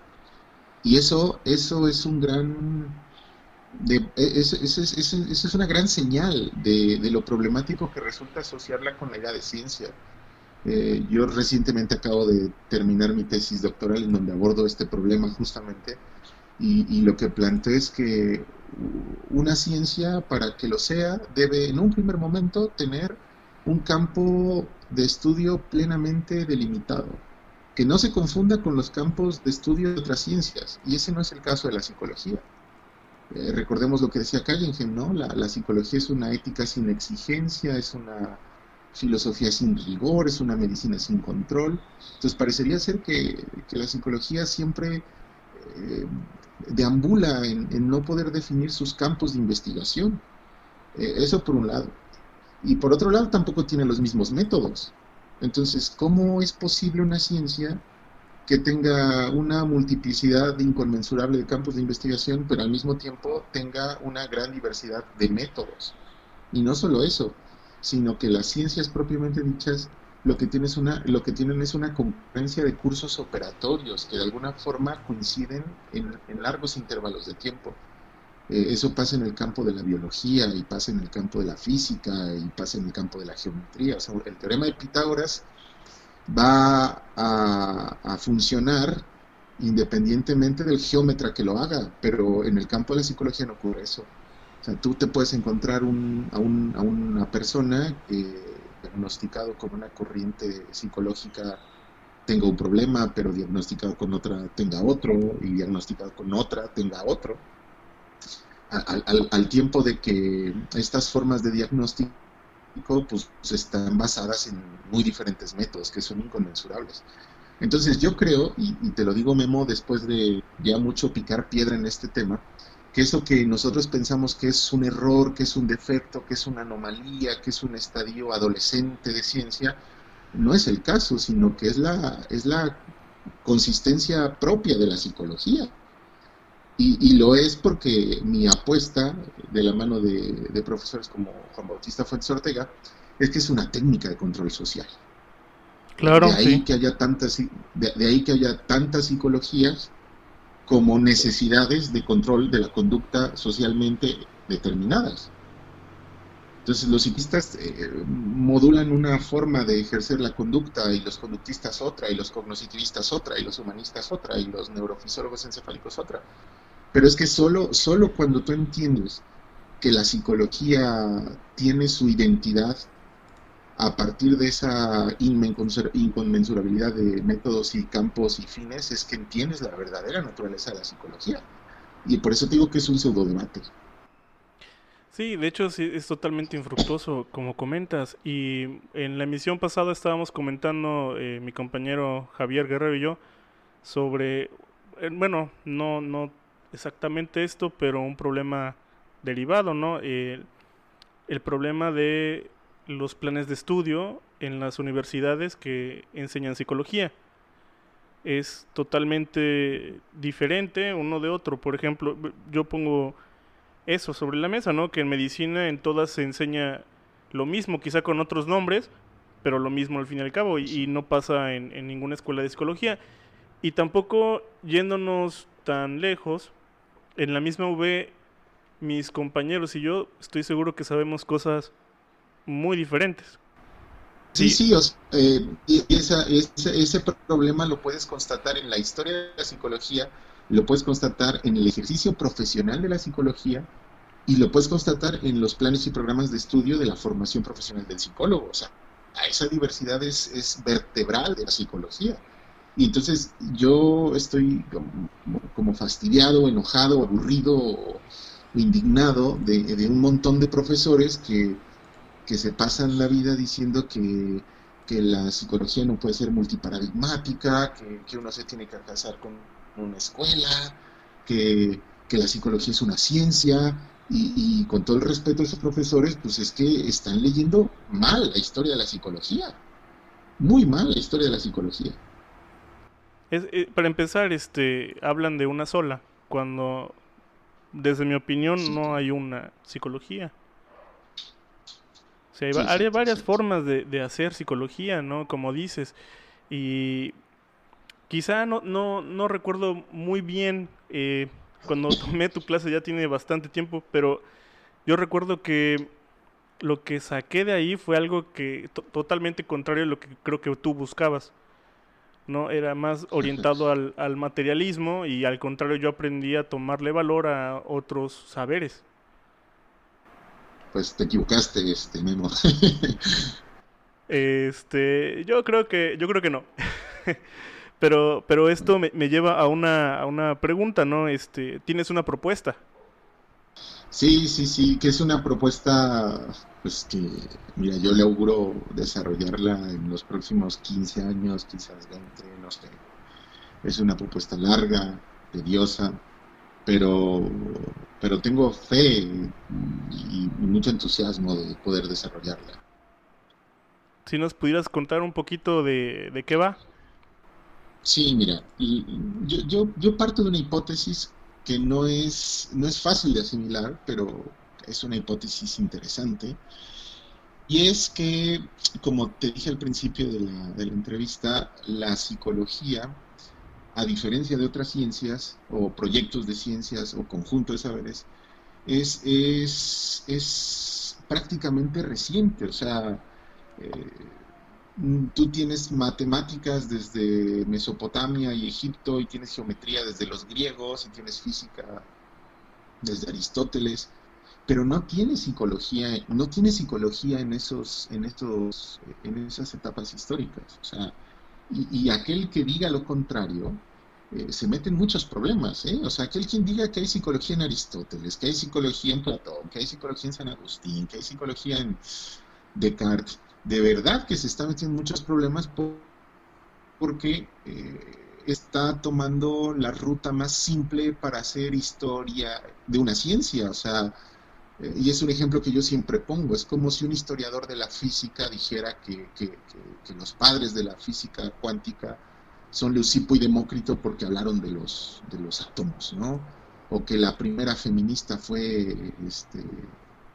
Y eso, eso es un gran de, e, esa es, una gran señal de, lo problemático que resulta asociarla con la idea de ciencia. Eh, yo recientemente acabo de terminar mi tesis doctoral en donde abordo este problema justamente y, lo que planteo es que una ciencia para que lo sea debe en un primer momento tener un campo de estudio plenamente delimitado, que no se confunda con los campos de estudio de otras ciencias y ese no es el caso de la psicología. Eh, recordemos lo que decía Callingen, ¿no? La, psicología es una ética sin exigencia, es una filosofía sin rigor, es una medicina sin control. Entonces parecería ser que, la psicología siempre eh, deambula en, no poder definir sus campos de investigación. Eh, eso por un lado. Y por otro lado tampoco tiene los mismos métodos. Entonces, ¿cómo es posible una ciencia que tenga una multiplicidad inconmensurable de campos de investigación, pero al mismo tiempo tenga una gran diversidad de métodos. Y no solo eso, sino que las ciencias propiamente dichas lo que, tienen es una, lo que tienen es una concurrencia de cursos operatorios que de alguna forma coinciden en, largos intervalos de tiempo. Eh, eso pasa en el campo de la biología y pasa en el campo de la física y pasa en el campo de la geometría. O sea, el teorema de Pitágoras va a, funcionar independientemente del geómetra que lo haga, pero en el campo de la psicología no ocurre eso. O sea, tú te puedes encontrar a, un, a, una persona que diagnosticado con una corriente psicológica tenga un problema, pero diagnosticado con otra tenga otro, y diagnosticado con otra tenga otro. Al tiempo de que estas formas de diagnóstico pues están basadas en muy diferentes métodos que son inconmensurables. Entonces yo creo, y, te lo digo Memo, después de ya mucho picar piedra en este tema, que eso que nosotros pensamos que es un error, que es un defecto, que es una anomalía, que es un estadio adolescente de ciencia, no es el caso, sino que es la, es la consistencia propia de la psicología. Y, lo es porque mi apuesta, de la mano de, profesores como Juan Bautista Fuentes Ortega, es que es una técnica de control social. Claro, de ahí que haya tantas, de, ahí que haya tantas psicologías como necesidades de control de la conducta socialmente determinadas. Entonces los psiquistas eh, modulan una forma de ejercer la conducta y los conductistas otra, y los cognoscitivistas otra, y los humanistas otra, y los neurofisiólogos encefálicos otra. Pero es que solo, solo cuando tú entiendes que la psicología tiene su identidad a partir de esa inconmensurabilidad de métodos y campos y fines, es que entiendes la verdadera naturaleza de la psicología. Y por eso digo que es un pseudo debate. Sí, de hecho es totalmente infructuoso, como comentas. Y en la emisión pasada estábamos comentando eh, mi compañero Javier Guerrero y yo sobre, eh, bueno, no, no exactamente esto, pero un problema derivado, ¿no? el problema de los planes de estudio en las universidades que enseñan psicología. Es totalmente diferente uno de otro. Por ejemplo, yo pongo eso sobre la mesa, ¿no? Que en medicina en todas se enseña lo mismo, quizá con otros nombres, pero lo mismo al fin y al cabo, y, no pasa en, en, ninguna escuela de psicología. Y tampoco yéndonos tan lejos, en la misma V, mis compañeros y yo estoy seguro que sabemos cosas muy diferentes. Sí, sí, eh, y esa, ese, ese problema lo puedes constatar en la historia de la psicología, lo puedes constatar en el ejercicio profesional de la psicología y lo puedes constatar en los planes y programas de estudio de la formación profesional del psicólogo. O sea, esa diversidad es, es vertebral de la psicología. Y entonces yo estoy como, fastidiado, enojado, aburrido indignado de, un montón de profesores que, se pasan la vida diciendo que, la psicología no puede ser multiparadigmática, que, uno se tiene que casar con una escuela, que, la psicología es una ciencia, y, y, con todo el respeto a esos profesores, pues es que están leyendo mal la historia de la psicología, muy mal la historia de la psicología. Eh, para empezar, este, hablan de una sola, cuando desde mi opinión no hay una psicología. O sea, hay, varias formas de, hacer psicología, ¿no? Como dices. Y quizá no, no, no recuerdo muy bien eh, cuando tomé tu clase, ya tiene bastante tiempo, pero yo recuerdo que lo que saqué de ahí fue algo que totalmente contrario a lo que creo que tú buscabas. ¿No? Era más orientado al, al, materialismo y al contrario yo aprendí a tomarle valor a otros saberes. Pues te equivocaste, este Memo. este, yo creo que, yo creo que no. pero, pero esto me, me lleva a una, a una pregunta, ¿no? Este, ¿tienes una propuesta? Sí, sí, sí, que es una propuesta, pues que, mira, yo le auguro desarrollarla en los próximos 15 años, quizás 20, no sé. Es una propuesta larga, tediosa, pero, pero tengo fe y, mucho entusiasmo de poder desarrollarla. Si nos pudieras contar un poquito de, de qué va. Sí, mira, yo, yo, yo parto de una hipótesis que no es, no es fácil de asimilar, pero es una hipótesis interesante. Y es que, como te dije al principio de la, entrevista, la psicología, a diferencia de otras ciencias o proyectos de ciencias o conjunto de saberes, es, es, es prácticamente reciente. O sea, eh, tú tienes matemáticas desde Mesopotamia y Egipto y tienes geometría desde los griegos y tienes física desde Aristóteles, pero no tienes psicología, no tienes psicología en esos, en estos, en esas etapas históricas. O sea, y, aquel que diga lo contrario eh, se mete en muchos problemas. ¿eh? O sea, aquel quien diga que hay psicología en Aristóteles, que hay psicología en Platón, que hay psicología en San Agustín, que hay psicología en Descartes, de verdad que se está metiendo muchos problemas porque eh, está tomando la ruta más simple para hacer historia de una ciencia. O sea, eh, y es un ejemplo que yo siempre pongo, es como si un historiador de la física dijera que, los padres de la física cuántica son Leucipo y Demócrito porque hablaron de los, de los átomos, ¿no? O que la primera feminista fue este,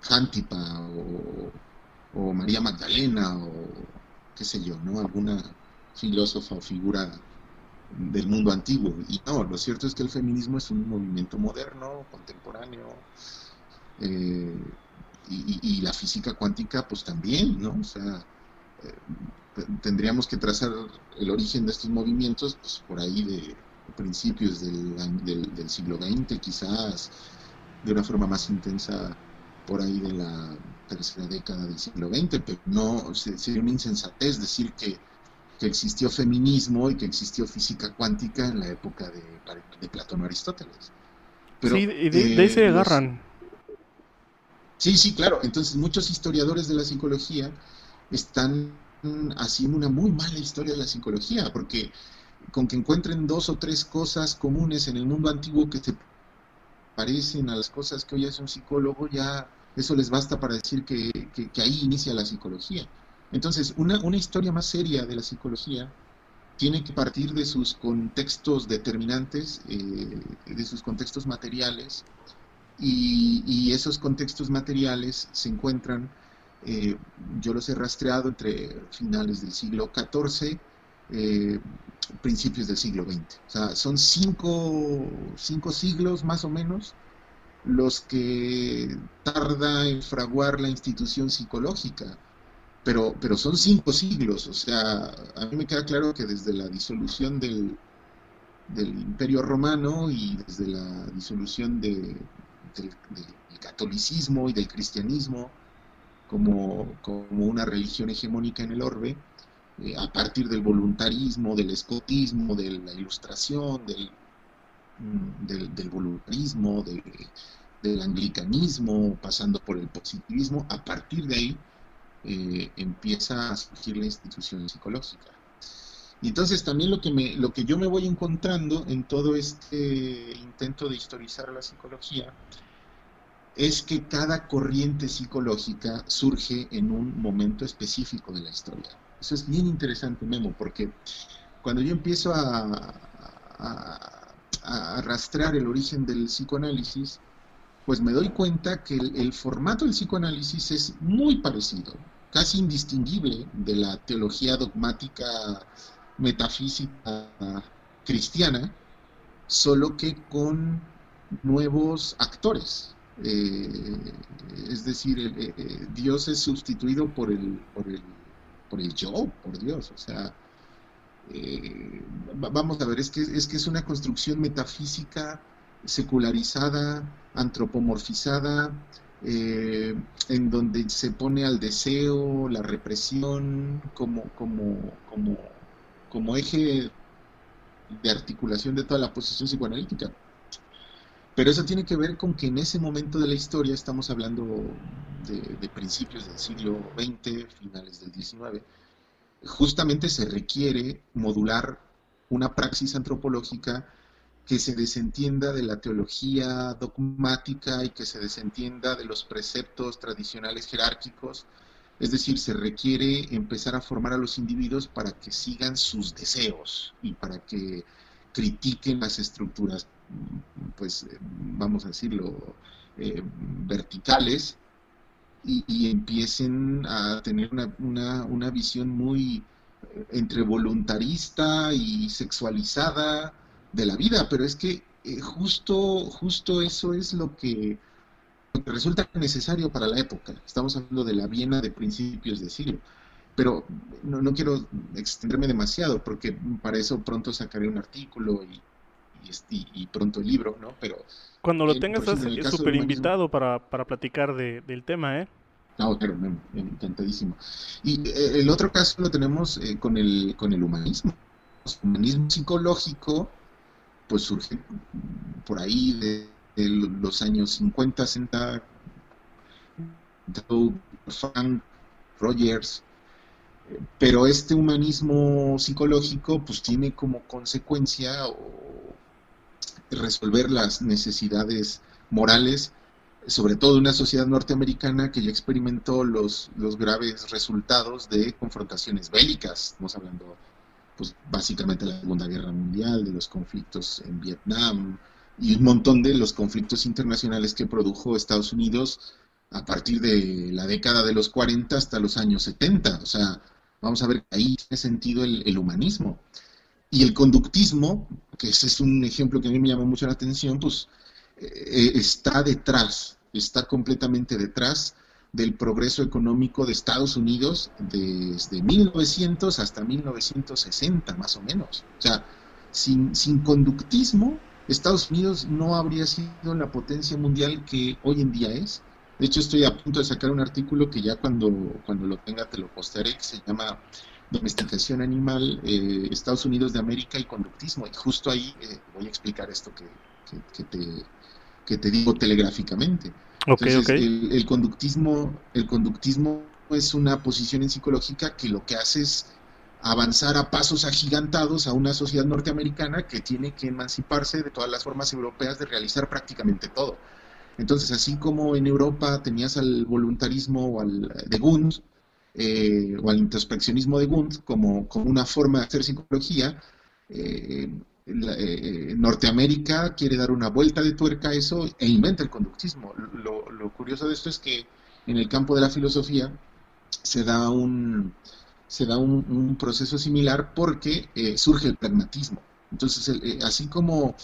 Hantipa o o María Magdalena, o qué sé yo, ¿no? Alguna filósofa o figura del mundo antiguo. Y no, lo cierto es que el feminismo es un movimiento moderno, contemporáneo, eh, y, la física cuántica, pues también, ¿no? O sea, eh, tendríamos que trazar el origen de estos movimientos, pues por ahí de principios del, del, del siglo XX, quizás de una forma más intensa por ahí de la tercera década del siglo XX, pero no sería una insensatez decir que, existió feminismo y que existió física cuántica en la época de, Platón o Aristóteles. Pero, sí, y de, ahí se agarran. Sí, sí, claro. Entonces muchos historiadores de la psicología están haciendo una muy mala historia de la psicología, porque con que encuentren dos o tres cosas comunes en el mundo antiguo que se parecen a las cosas que hoy hace un psicólogo, ya eso les basta para decir que, ahí inicia la psicología. Entonces, una, una historia más seria de la psicología tiene que partir de sus contextos determinantes, eh, de sus contextos materiales, y, esos contextos materiales se encuentran, eh, yo los he rastreado entre finales del siglo XIV, eh, principios del siglo XX. O sea, son cinco, cinco siglos más o menos los que tarda en fraguar la institución psicológica. Pero, pero son cinco siglos, o sea, a mí me queda claro que desde la disolución del, del Imperio Romano y desde la disolución de, del, catolicismo y del cristianismo como, como, una religión hegemónica en el orbe, eh, a partir del voluntarismo, del escotismo, de la ilustración, del, mm, voluntarismo, del, del anglicanismo, pasando por el positivismo, a partir de ahí eh, empieza a surgir la institución psicológica. Y entonces también lo que, me, lo que yo me voy encontrando en todo este intento de historizar la psicología es que cada corriente psicológica surge en un momento específico de la historia. Eso es bien interesante, Memo, porque cuando yo empiezo a, a, a rastrear el origen del psicoanálisis, pues me doy cuenta que el, formato del psicoanálisis es muy parecido, casi indistinguible de la teología dogmática metafísica cristiana, solo que con nuevos actores. Eh, es decir, eh, eh, Dios es sustituido por el, por el, por el yo, por Dios. O sea, vamos a ver, es que, es que es una construcción metafísica secularizada, antropomorfizada, eh, en donde se pone al deseo, la represión como, como, como, como eje de articulación de toda la posición psicoanalítica. Pero eso tiene que ver con que en ese momento de la historia, estamos hablando de, principios del siglo XX, finales del XIX, justamente se requiere modular una praxis antropológica que se desentienda de la teología dogmática y que se desentienda de los preceptos tradicionales jerárquicos. Es decir, se requiere empezar a formar a los individuos para que sigan sus deseos y para que critiquen las estructuras, pues vamos a decirlo, eh, verticales y, empiecen a tener una, una visión muy eh, entre voluntarista y sexualizada de la vida, pero es que eh, justo, justo eso es lo que, resulta necesario para la época. Estamos hablando de la Viena de principios de siglo. Pero no, quiero extenderme demasiado, porque para eso pronto sacaré un artículo y, y, pronto el libro, ¿no? Pero cuando lo tengas es súper invitado para, para platicar de, del tema, ¿eh? No, claro, encantadísimo. Y eh, el otro caso lo tenemos eh, con, el, con el humanismo. El humanismo psicológico pues surge por ahí de, los años 50, 60, Frank Rogers, pero este humanismo psicológico pues tiene como consecuencia resolver las necesidades morales, sobre todo de una sociedad norteamericana que ya experimentó los, los graves resultados de confrontaciones bélicas, estamos hablando pues básicamente la Segunda Guerra Mundial, de los conflictos en Vietnam y un montón de los conflictos internacionales que produjo Estados Unidos a partir de la década de los 40 hasta los años 70. O sea, vamos a ver, ahí tiene sentido el, humanismo. Y el conductismo, que ese es un ejemplo que a mí me llama mucho la atención, pues eh, está detrás, está completamente detrás del progreso económico de Estados Unidos desde 1900 hasta 1960, más o menos. O sea, sin, sin conductismo, Estados Unidos no habría sido la potencia mundial que hoy en día es. De hecho, estoy a punto de sacar un artículo que ya cuando, cuando lo tenga te lo postearé, que se llama Domesticación Animal, eh, Estados Unidos de América y Conductismo. Y justo ahí eh, voy a explicar esto que, que, te, que te digo telegráficamente. Entonces, El, conductismo, el conductismo es una posición en psicológica que lo que hace es avanzar a pasos agigantados a una sociedad norteamericana que tiene que emanciparse de todas las formas europeas de realizar prácticamente todo. Entonces, así como en Europa tenías al voluntarismo o al de Gunt, eh, o al introspeccionismo de Gunt como, como, una forma de hacer psicología, eh, eh, Norteamérica quiere dar una vuelta de tuerca a eso e inventa el conductismo. Lo, lo, curioso de esto es que en el campo de la filosofía se da un, se da un, proceso similar porque surge el pragmatismo. Entonces, así como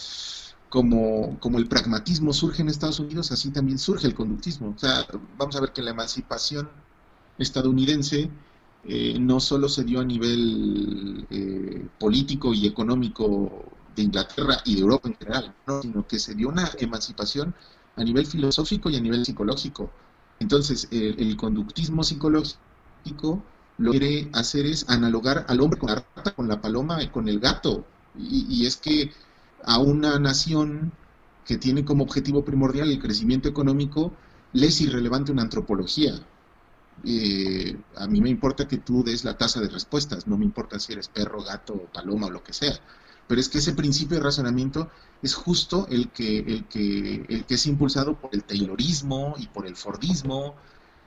como, como, el pragmatismo surge en Estados Unidos, así también surge el conductismo. O sea, vamos a ver que la emancipación estadounidense eh, no solo se dio a nivel eh, político y económico de Inglaterra y de Europa en general, sino que se dio una emancipación a nivel filosófico y a nivel psicológico. Entonces, el conductismo psicológico lo que quiere hacer es analogar al hombre con la rata, con la paloma y con el gato. y es que a una nación que tiene como objetivo primordial el crecimiento económico, le es irrelevante una antropología. Eh, a mí me importa que tú des la tasa de respuestas, no me importa si eres perro, gato, paloma o lo que sea. Pero es que ese principio de razonamiento es justo el que, el que, el que es impulsado por el Taylorismo y por el Fordismo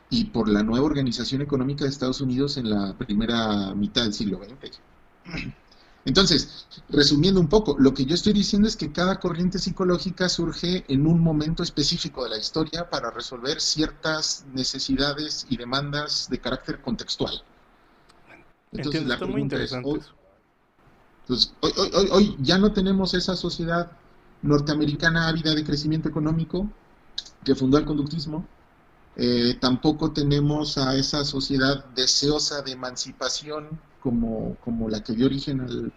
y por la nueva organización económica de Estados Unidos en la primera mitad del siglo XX. Entonces, resumiendo un poco, lo que yo estoy diciendo es que cada corriente psicológica surge en un momento específico de la historia para resolver ciertas necesidades y demandas de carácter contextual. Entonces, la muy interesante. hoy, entonces, hoy, hoy, hoy, ya no tenemos esa sociedad norteamericana ávida de crecimiento económico que fundó el conductismo. Eh, tampoco tenemos a esa sociedad deseosa de emancipación como, como la que dio origen al,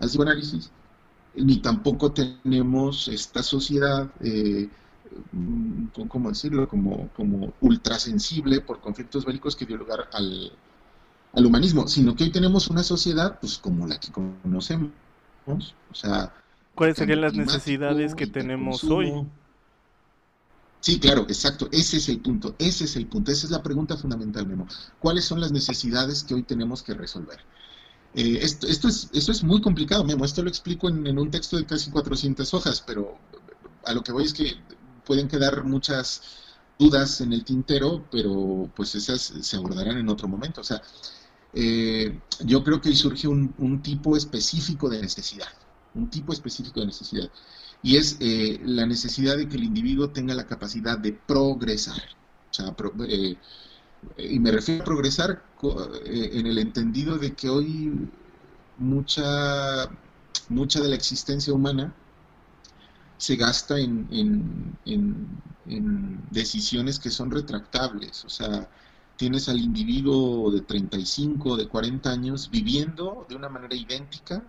psicoanálisis, ni tampoco tenemos esta sociedad, eh, mm, ¿cómo decirlo?, como, como ultrasensible por conflictos bélicos que dio lugar al, al humanismo, sino que hoy tenemos una sociedad pues como la que conocemos, o sea... ¿Cuáles serían las necesidades que tenemos hoy? Sí, claro, exacto. Ese es el punto. Ese es el punto. Esa es la pregunta fundamental, Memo. ¿Cuáles son las necesidades que hoy tenemos que resolver? Eh, esto, esto, es, esto es muy complicado, Memo. Esto lo explico en, un texto de casi 400 hojas, pero a lo que voy es que pueden quedar muchas dudas en el tintero, pero pues esas se abordarán en otro momento. O sea, eh, yo creo que hoy surge un tipo específico de necesidad. Un tipo específico de necesidad y es eh, la necesidad de que el individuo tenga la capacidad de progresar. O sea, eh, y me refiero a progresar eh, en el entendido de que hoy mucha, mucha de la existencia humana se gasta en, en, en, decisiones que son retractables. O sea, tienes al individuo de 35, de 40 años viviendo de una manera idéntica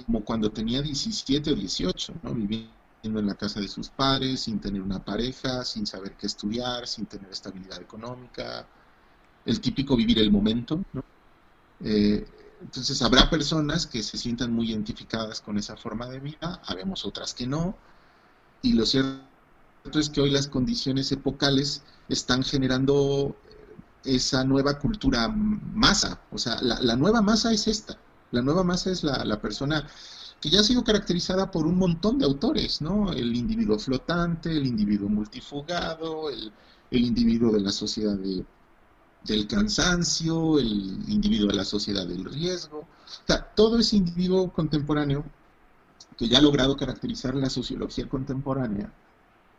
como cuando tenía 17 o 18, ¿no? viviendo en la casa de sus padres, sin tener una pareja, sin saber qué estudiar, sin tener estabilidad económica, el típico vivir el momento. ¿no? Eh, entonces habrá personas que se sientan muy identificadas con esa forma de vida, habemos otras que no, y lo cierto es que hoy las condiciones epocales están generando esa nueva cultura masa, o sea, la nueva masa es esta, la nueva masa es la, persona que ya ha sido caracterizada por un montón de autores, ¿no? El individuo flotante, el individuo multifugado, el, individuo de la sociedad del cansancio, el individuo de la sociedad del riesgo. O sea, todo ese individuo contemporáneo que ya ha logrado caracterizar la sociología contemporánea,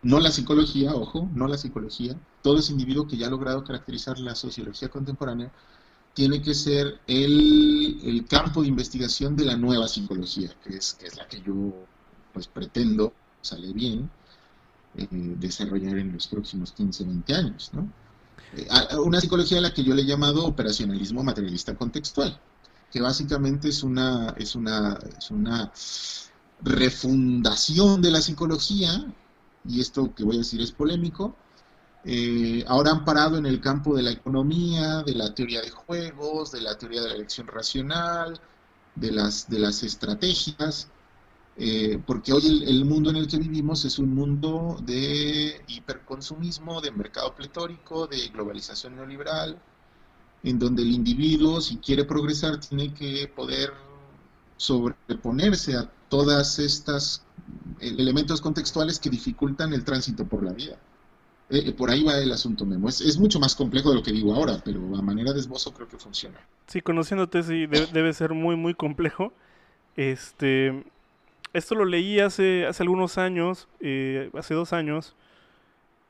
no la psicología, ojo, no la psicología, todo ese individuo que ya ha logrado caracterizar la sociología contemporánea, tiene que ser el, campo de investigación de la nueva psicología, que es, que es la que yo pues pretendo, sale bien, eh, desarrollar en los próximos 15, 20 años. ¿no? Eh, una psicología a la que yo le he llamado operacionalismo materialista contextual, que básicamente es una, es una, es una refundación de la psicología, y esto que voy a decir es polémico, eh, ahora han parado en el campo de la economía, de la teoría de juegos, de la teoría de la elección racional, de las, de las estrategias, eh, porque hoy el, mundo en el que vivimos es un mundo de hiperconsumismo, de mercado pletórico, de globalización neoliberal, en donde el individuo, si quiere progresar, tiene que poder sobreponerse a todas estas eh, elementos contextuales que dificultan el tránsito por la vida. Eh, por ahí va el asunto, Memo. Es, mucho más complejo de lo que digo ahora, pero a manera de esbozo creo que funciona. Sí, conociéndote, sí, debe, ser muy, muy complejo. Este, esto lo leí hace, hace algunos años, eh, hace dos años.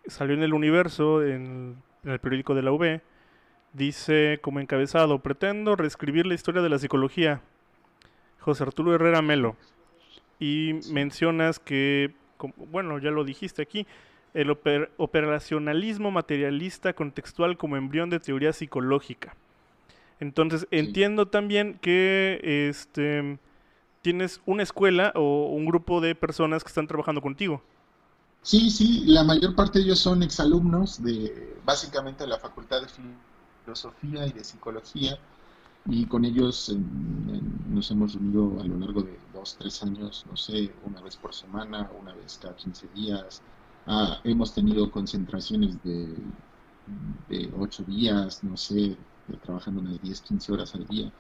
Salió en el Universo, en, el periódico de la UB. Dice como encabezado, pretendo reescribir la historia de la psicología. José Arturo Herrera Melo. Y mencionas que, bueno, ya lo dijiste aquí, el operacionalismo materialista contextual como embrión de teoría psicológica. Entonces, entiendo también que este tienes una escuela o un grupo de personas que están trabajando contigo. Sí, sí, la mayor parte de ellos son exalumnos de básicamente de la Facultad de Filosofía y de Psicología y con ellos nos hemos reunido a lo largo de dos, tres años, no sé, una vez por semana, una vez cada 15 días, Ah, hemos tenido concentraciones de, de 8 días, no sé, trabajando unas 10, 15 horas al día.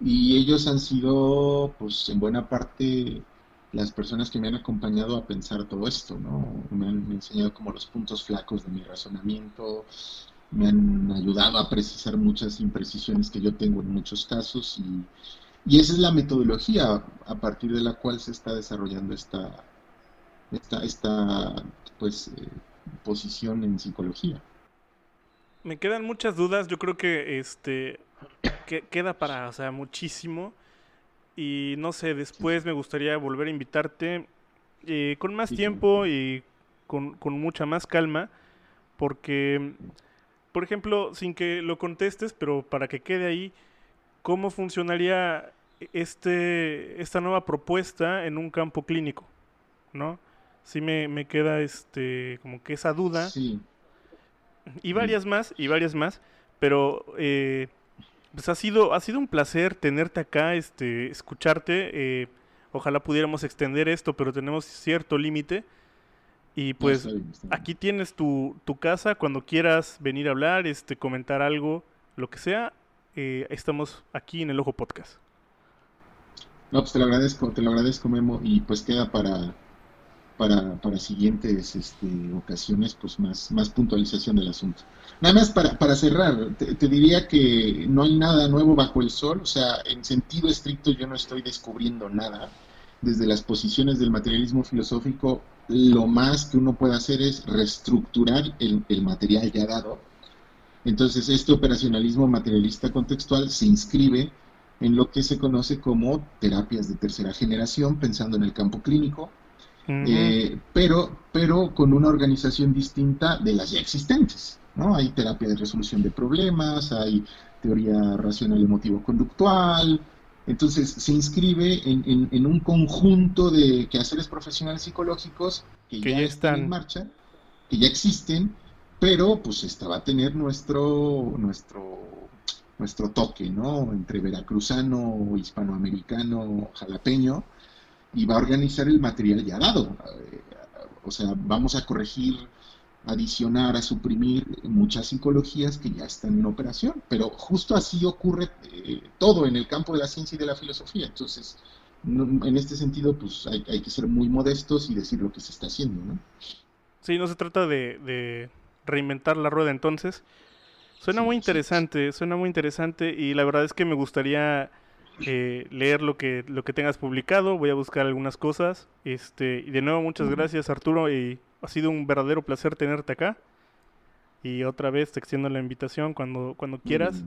Y ellos han sido, pues en buena parte, las personas que me han acompañado a pensar todo esto, ¿no? Me han enseñado como los puntos flacos de mi razonamiento, me han ayudado a precisar muchas imprecisiones que yo tengo en muchos casos y, y esa es la metodología a partir de la cual se está desarrollando esta, esta, esta pues, eh, posición en psicología. Me quedan muchas dudas, yo creo que este que, queda para, o sea, muchísimo. Y no sé, después me gustaría volver a invitarte eh, con más tiempo y con, con, mucha más calma, porque, por ejemplo, sin que lo contestes, pero para que quede ahí, ¿cómo funcionaría este, esta nueva propuesta en un campo clínico? ¿No? Sí me, queda este como que esa duda. Y varias más, y varias más, pero eh, pues ha sido, ha sido un placer tenerte acá, este, escucharte. Eh, ojalá pudiéramos extender esto, pero tenemos cierto límite. Y pues aquí tienes tu, tu, casa, cuando quieras venir a hablar, este, comentar algo, lo que sea, eh, estamos aquí en el Ojo Podcast. No, pues te lo agradezco, te lo agradezco Memo, y pues queda para, para, para siguientes este, ocasiones, pues más, más puntualización del asunto. Nada más para, para cerrar, te, diría que no hay nada nuevo bajo el sol, o sea, en sentido estricto yo no estoy descubriendo nada. Desde las posiciones del materialismo filosófico, lo más que uno puede hacer es reestructurar el, el material ya dado. Entonces, este operacionalismo materialista contextual se inscribe en lo que se conoce como terapias de tercera generación, pensando en el campo clínico, eh, pero, pero con una organización distinta de las ya existentes. ¿no? Hay terapia de resolución de problemas, hay teoría racional emotivo-conductual, entonces se inscribe en, un conjunto de quehaceres profesionales psicológicos que, ya, están en marcha, que ya existen, pero pues esta va a tener nuestro, nuestro, nuestro toque, ¿no? Entre veracruzano, hispanoamericano, jalapeño, y va a organizar el material ya dado. Eh, o sea, vamos a corregir, adicionar, a suprimir muchas psicologías que ya están en operación, pero justo así ocurre eh, todo en el campo de la ciencia y de la filosofía. Entonces, en este sentido, pues hay, que ser muy modestos y decir lo que se está haciendo, ¿no? Sí, no se trata de, reinventar la rueda entonces. Suena muy interesante, suena muy interesante y la verdad es que me gustaría eh, leer lo que, lo que tengas publicado, voy a buscar algunas cosas. Este, y de nuevo, muchas gracias Arturo, y ha sido un verdadero placer tenerte acá. Y otra vez te extiendo la invitación cuando, cuando quieras.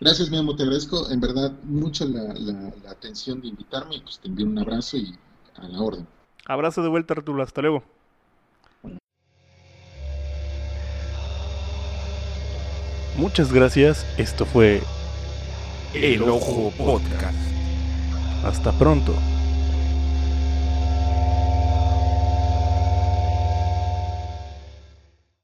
Gracias, mi amo, te agradezco en verdad mucho la, la, atención de invitarme, pues te envío un abrazo y a la orden. Abrazo de vuelta, Arturo, hasta luego. Muchas gracias, esto fue el Ojo Podcast. Hasta pronto.